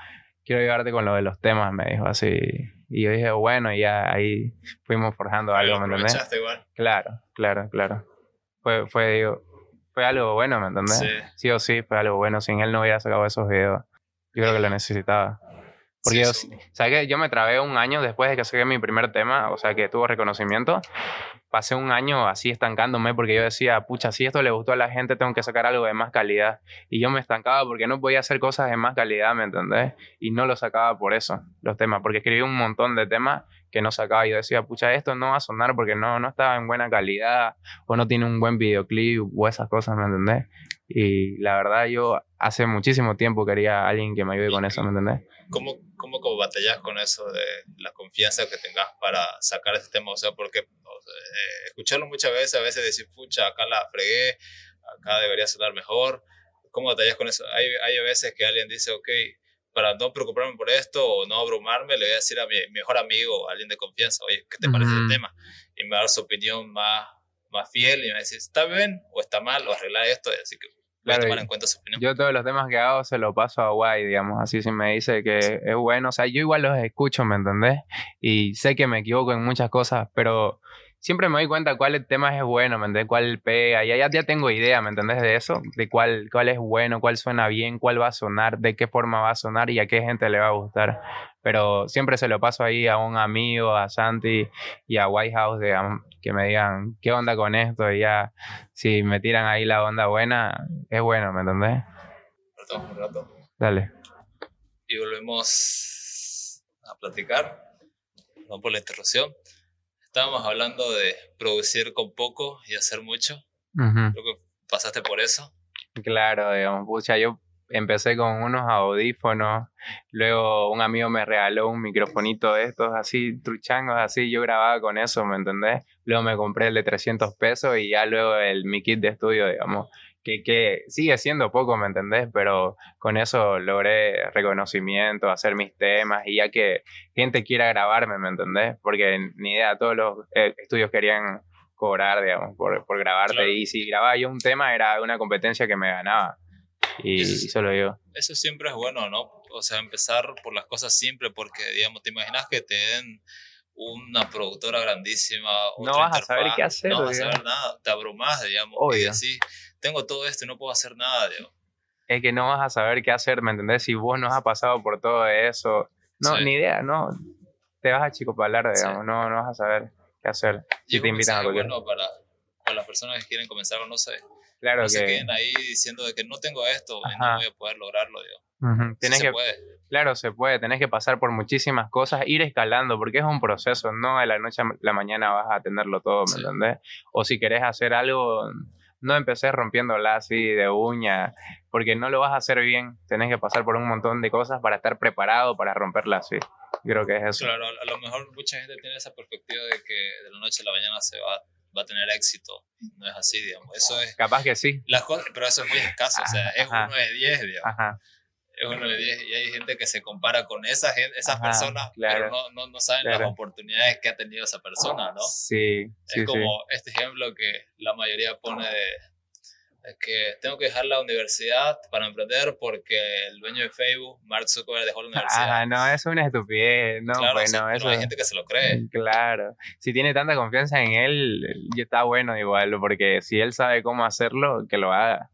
quiero ayudarte con lo de los temas, me dijo así. Y yo dije, bueno, y ya ahí fuimos forjando algo, ¿me entendés? Igual. Claro, claro, claro. Fue, fue, digo, fue algo bueno, ¿me entendés? Sí. o sí, fue algo bueno. Sin él no hubiera sacado esos videos. Yo creo que lo necesitaba. Porque yo, ¿sabes qué? Yo me trabé un año después de que saqué mi primer tema, o sea, que tuvo reconocimiento. Pasé un año así estancándome porque yo decía, pucha, si esto le gustó a la gente, tengo que sacar algo de más calidad. Y yo me estancaba porque no podía hacer cosas de más calidad, ¿me entendés? Y no lo sacaba por eso, los temas, porque escribí un montón de temas que no sacaba. Yo decía, pucha, esto no va a sonar porque no, no estaba en buena calidad o no tiene un buen videoclip o esas cosas, ¿me entendés? Y la verdad, yo hace muchísimo tiempo quería a alguien que me ayude con eso, ¿me entendés? ¿Cómo, cómo, cómo batallas con eso de la confianza que tengas para sacar este tema? O sea, porque eh, escucharlo muchas veces, a veces decir, pucha, acá la fregué, acá debería sonar mejor. ¿Cómo batallas con eso? Hay, hay veces que alguien dice, ok, para no preocuparme por esto o no abrumarme, le voy a decir a mi mejor amigo, a alguien de confianza, oye, ¿qué te parece el tema? Y me va a dar su opinión más, más fiel y me va a decir, ¿está bien o está mal o arreglar esto? Así que voy a tomar en cuenta su opinión. Yo todos los temas que hago se los paso a Guay, digamos, así si me dice que es bueno, o sea, yo igual los escucho, ¿me entendés? Y sé que me equivoco en muchas cosas, pero siempre me doy cuenta cuál tema es bueno, ¿me entiendes? Cuál pega, ya, ya, ya tengo idea, ¿me entendés? De eso, de cuál, cuál es bueno, cuál suena bien, cuál va a sonar, de qué forma va a sonar y a qué gente le va a gustar. Pero siempre se lo paso ahí a un amigo, a Santi y a White House, que me digan, ¿qué onda con esto? Y ya, si me tiran ahí la onda buena, es bueno, ¿me entendés? Rato, un rato. Dale. Y volvemos a platicar. No por la interrupción estábamos hablando de producir con poco y hacer mucho. Creo que pasaste por eso. Claro, digamos, pucha, yo empecé con unos audífonos, luego un amigo me regaló un microfonito de estos así, truchangos así, yo grababa con eso, ¿me entendés? Luego me compré el de 300 pesos y ya luego el, mi kit de estudio, digamos que, sigue siendo poco, ¿me entendés? Pero con eso logré reconocimiento, hacer mis temas y ya que gente quiera grabarme, ¿me entendés? Porque ni idea, todos los eh, estudios querían cobrar, digamos, por, por grabarte y si grababa yo un tema era una competencia que me ganaba. Y, solo yo. Eso siempre es bueno, ¿no? O sea, empezar por las cosas simples porque, digamos, te imaginas que te den una productora grandísima. No vas a saber qué hacer. No vas a saber nada, te abrumas, digamos. Y así, tengo todo esto y no puedo hacer nada, digamos. Es que no vas a saber qué hacer, ¿me entendés? Si vos no has pasado por todo eso, no, ni idea, no. Te vas a chico para digamos, no, no vas a saber qué hacer. Si te invitan a cualquier. bueno para, para las personas que quieren comenzar o no sé. Claro no que. se queden ahí diciendo de que no tengo esto no voy a poder lograrlo, digamos. Tienes que, puede. Claro, se puede. Tenés que pasar por muchísimas cosas, ir escalando, porque es un proceso. No de la noche a la mañana vas a tenerlo todo, ¿me entendés? O si querés hacer algo, no empecés rompiéndola así de uña, porque no lo vas a hacer bien. Tenés que pasar por un montón de cosas para estar preparado para romperla así. Creo que es eso. Claro, a lo mejor mucha gente tiene esa perspectiva de que de la noche a la mañana se va va a tener éxito. No es así, digamos. Eso es. Capaz que sí. Las cosas, pero eso es muy escaso. o sea, es uno de diez, digamos. Ajá. es uno de 10 y hay gente que se compara con esa gente, esas Ajá, personas, claro, pero no, no, no saben claro. las oportunidades que ha tenido esa persona, ¿no? Sí, sí, es como este ejemplo que la mayoría pone de, de que tengo que dejar la universidad para emprender porque el dueño de Facebook, Mark Zuckerberg, dejó la universidad. Ah, no, eso es una estupidez. No, claro, pues no, eso. hay gente que se lo cree. Claro, si tiene tanta confianza en él, ya está bueno igual, porque si él sabe cómo hacerlo, que lo haga.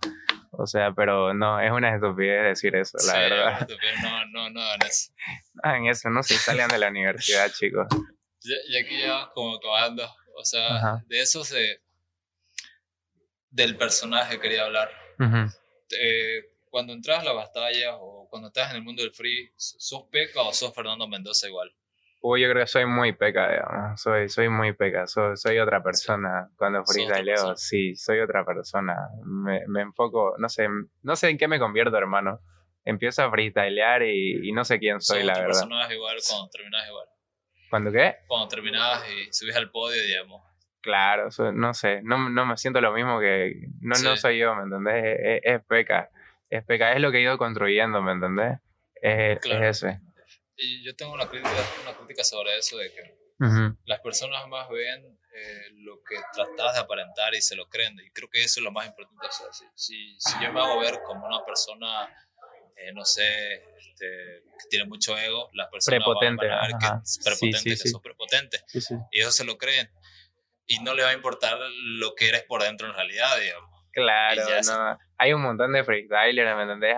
O sea, pero no, es una estupidez decir eso, la Sí, verdad. pero no, no, no hagan eso. Hagan eso, no se salgan de la universidad, chicos. Ya, ya aquí ya como acabando, o sea, Ajá. de eso se... Del personaje quería hablar. Eh, cuando entras a la batalla o cuando estás en el mundo del free, ¿sos Peca o sos Fernando Mendoza igual? Uy, yo creo que soy muy peca, digamos. Soy, soy muy peca, soy, soy otra persona. Cuando Sos otra freestyleo, sí, soy otra persona. Me, me enfoco, no sé, no sé en qué me convierto, hermano. Empiezo a freestylear y, y no sé quién soy, la verdad. personaje igual cuando terminas igual. ¿Cuándo qué? Cuando terminas y subes al podio, digamos. Claro, no sé, no, no me siento lo mismo que... No, no Sí. soy yo, ¿me entendés? Es, es- es peca, es peca, es lo que he ido construyendo, ¿me entendés? Es, Claro. es ese. Y yo tengo una crítica, una crítica sobre eso de que las personas más ven eh, lo que tratas de aparentar y se lo creen. Y creo que eso es lo más importante. O sea, si, si, si yo me hago ver como una persona, eh, no sé, este, que tiene mucho ego, las personas Prepotente, van a ver que prepotente, Sí, sí, que sí. sos prepotente. Sí, sí. Y eso se lo creen. Y no le va a importar lo que eres por dentro en realidad, digamos. Claro, se- no. Hay un montón de freestylers, ¿me entendés?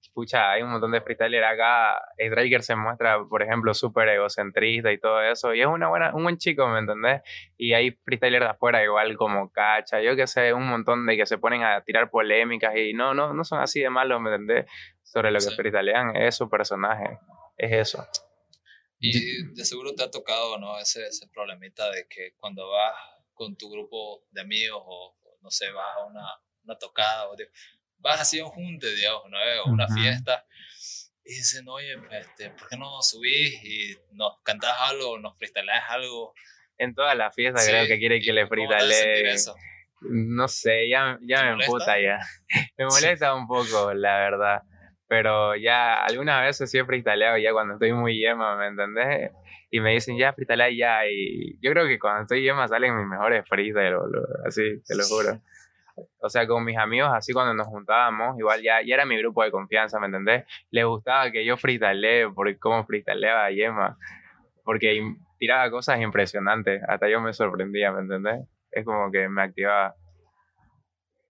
Escucha, hay un montón de freestylers acá. Striker se muestra, por ejemplo, súper egocentrista y todo eso. Y es una buena, un buen chico, ¿me entendés? Y hay freestylers de afuera igual como Cacha, yo que sé, un montón de que se ponen a tirar polémicas y no, no, no son así de malos, ¿me entendés? Sobre lo que freestylean, es su personaje, es eso. Y de seguro te ha tocado, ¿no? Ese, ese problemita de que cuando vas con tu grupo de amigos o, o, no sé, vas a una, una tocada o vas así a un junte, digamos, ¿no? O una fiesta y dicen, oye, este, ¿por qué no subís y nos cantás algo, nos freestyleás algo? En todas las fiestas Sí, creo que quiere ¿y que le eso? No sé, ya, ya ¿Te me emputa ya. Me molesta un poco, la verdad. Pero ya algunas veces sí he freestyleado ya cuando estoy muy yema, ¿me entendés? Y me dicen, ya, freestylea ya. Y yo creo que cuando estoy yema salen mis mejores freestyles. Así, te lo juro. O sea, con mis amigos, así cuando nos juntábamos, igual ya, ya era mi grupo de confianza, ¿me entendés? Les gustaba que yo freestylee por cómo freestyleaba Yema. Porque tiraba cosas impresionantes. Hasta yo me sorprendía, ¿me entendés? Es como que me activaba.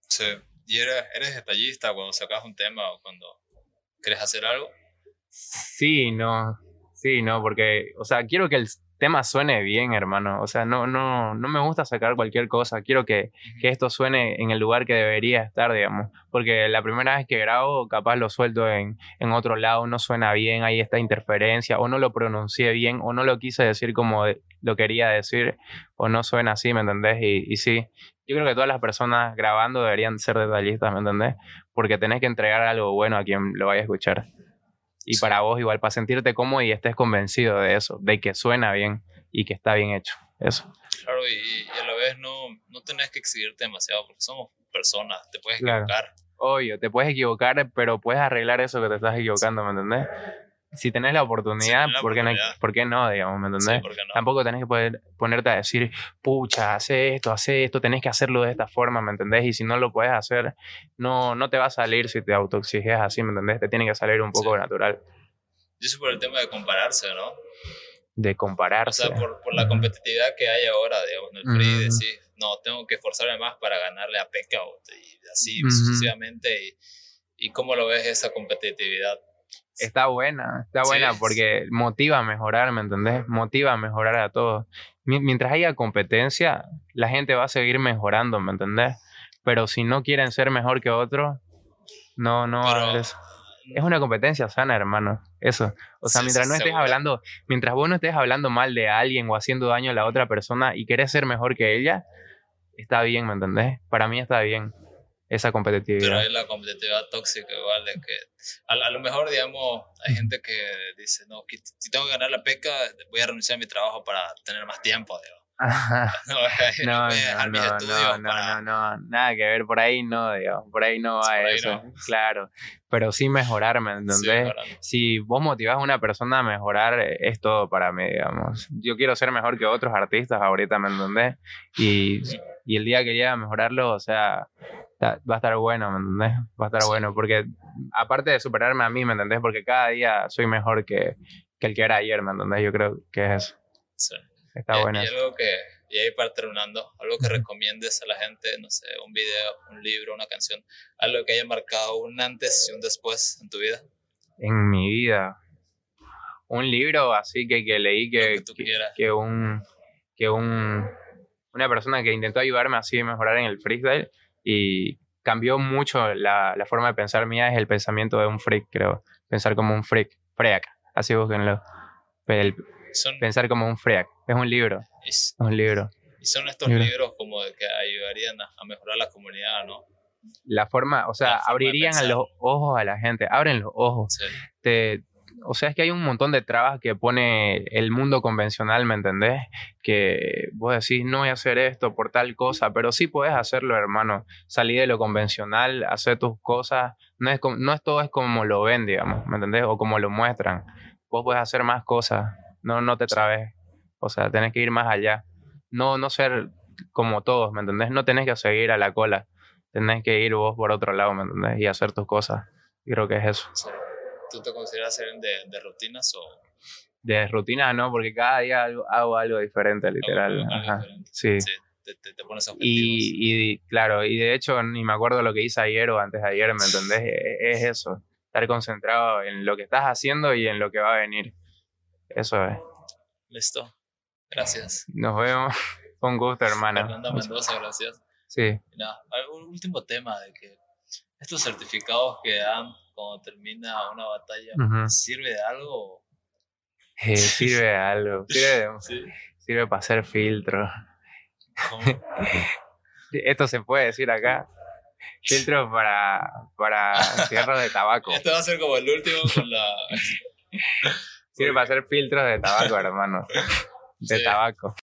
Sí. ¿Y eres, eres detallista cuando sacas un tema o cuando quieres hacer algo? Sí, no. Sí, no, porque, o sea, quiero que el tema suene bien, hermano. O sea, no, no, no me gusta sacar cualquier cosa. Quiero que, que esto suene en el lugar que debería estar, digamos. Porque la primera vez que grabo, capaz lo suelto en, en otro lado, no suena bien, hay esta interferencia, o no lo pronuncié bien, o no lo quise decir como lo quería decir, o no suena así, ¿me entendés? Y, y sí, yo creo que todas las personas grabando deberían ser detallistas, ¿me entendés? Porque tenés que entregar algo bueno a quien lo vaya a escuchar. Y Sí. para vos igual, para sentirte cómodo y estés convencido de eso, de que suena bien y que está bien hecho. Eso. Claro, y, y a la vez no, no tenés que exigirte demasiado porque somos personas, te puedes Claro. equivocar. Obvio, te puedes equivocar, pero puedes arreglar eso que te estás equivocando, ¿me entendés? Si tenés la oportunidad, tenés la ¿por, qué no, oportunidad. ¿por qué no, digamos, ¿me entendés? Tampoco tenés que poder ponerte a decir, pucha, hace esto, hace esto, tenés que hacerlo de esta forma, ¿me entendés? Y si no lo puedes hacer, no, no te va a salir si te autoexiges así, ¿me entendés? Te tiene que salir un poco Sí. natural Yo soy por el tema de compararse, ¿no? de O compararse. sea, por, por la competitividad que hay ahora, digamos, en el free, Ujú. decir, no, tengo que esforzarme más para ganarle a Pekka o- y así sucesivamente. Y, ¿Y cómo lo ves esa competitividad? Está buena, está Sí. buena porque motiva a mejorar, ¿me entendés? Motiva a mejorar a todos. Mi- Mientras haya competencia, la gente va a seguir mejorando, ¿me entendés? Pero si no quieren ser mejor que otros, no, no Pero-. Es una competencia sana, hermano. Eso. O sea, Sí, mientras no estés seguro. hablando, mientras vos no estés hablando mal de alguien o haciendo daño a la otra persona y querés ser mejor que ella, está bien, ¿me entendés? Para mí está bien esa Pero competitividad. hay la competitividad tóxica igual de que a, a lo mejor, digamos, hay gente que dice, no, que si tengo que ganar la Pekka, voy a renunciar a mi trabajo para tener más tiempo, digamos. no, no, no, no, no, no, nada que ver, por ahí no, digamos, por ahí no va eso, claro, pero sí mejorarme, ¿entendés? si vos motivás a una persona a mejorar, es todo para mí, digamos. Yo quiero ser mejor que otros artistas ahorita, ¿me entendés? Y, y el día que llegue a mejorarlo, o sea, va a estar bueno, ¿me entendés? Va a estar bueno, porque aparte de superarme a mí, ¿me entendés? Porque cada día soy mejor que, que el que era ayer, ¿me entendés? Yo creo que es eso. Sí. Está y, bueno. Y algo que, y ahí para terminando, algo que recomiendes a la gente, no sé, un video, un libro, una canción, algo que haya marcado un antes y un después en tu vida. En mi vida. Un libro así que, que leí que, que, que, un, que un, una persona que intentó ayudarme así a mejorar en el freestyle y cambió mucho la, la, forma de pensar mía es el pensamiento de un freak, creo. Pensar como un freak. Freak, así búsquenlo. El, pensar como un freak. Es un libro. Es, un libro. Y son estos libros como que ayudarían a, mejorar la comunidad, ¿no? La forma, o sea, abrirían los ojos a la gente, abren los ojos. Te, o sea, es que hay un montón de trabas que pone el mundo convencional, ¿me entendés? Que vos decís, no voy a hacer esto por tal cosa, pero sí puedes hacerlo, hermano. Salir de lo convencional, hacer tus cosas. No es, no es todo es como lo ven, digamos, ¿me entendés? O como lo muestran. Vos puedes hacer más cosas. No, no te trabes. O sea, tenés que ir más allá. No, no ser como todos, ¿me entendés? No tenés que seguir a la cola. Tenés que ir vos por otro lado, ¿me entendés? Y hacer tus cosas. Creo que es eso. ¿Tú te consideras ser de, de rutinas o...? De rutinas no, porque cada día hago, algo diferente, literal. Sí. te, te, pones objetivos. Y, y, claro, y de hecho ni me acuerdo lo que hice ayer o antes de ayer, ¿me entendés? E, es, eso, estar concentrado en lo que estás haciendo y en lo que va a venir. Eso es. Listo. Gracias. Nos vemos. Con gusto, hermana. Fernanda Mendoza, gracias. Sí. nada, un último tema de que estos certificados que dan cuando termina una batalla, ¿sirve de algo? Eh, sirve de algo. Sirve, sirve para hacer filtro. Esto se puede decir acá. Filtro para, para cigarros de tabaco. Esto va a ser como el último con la. Sirve para hacer filtros de tabaco, hermano. De tabaco.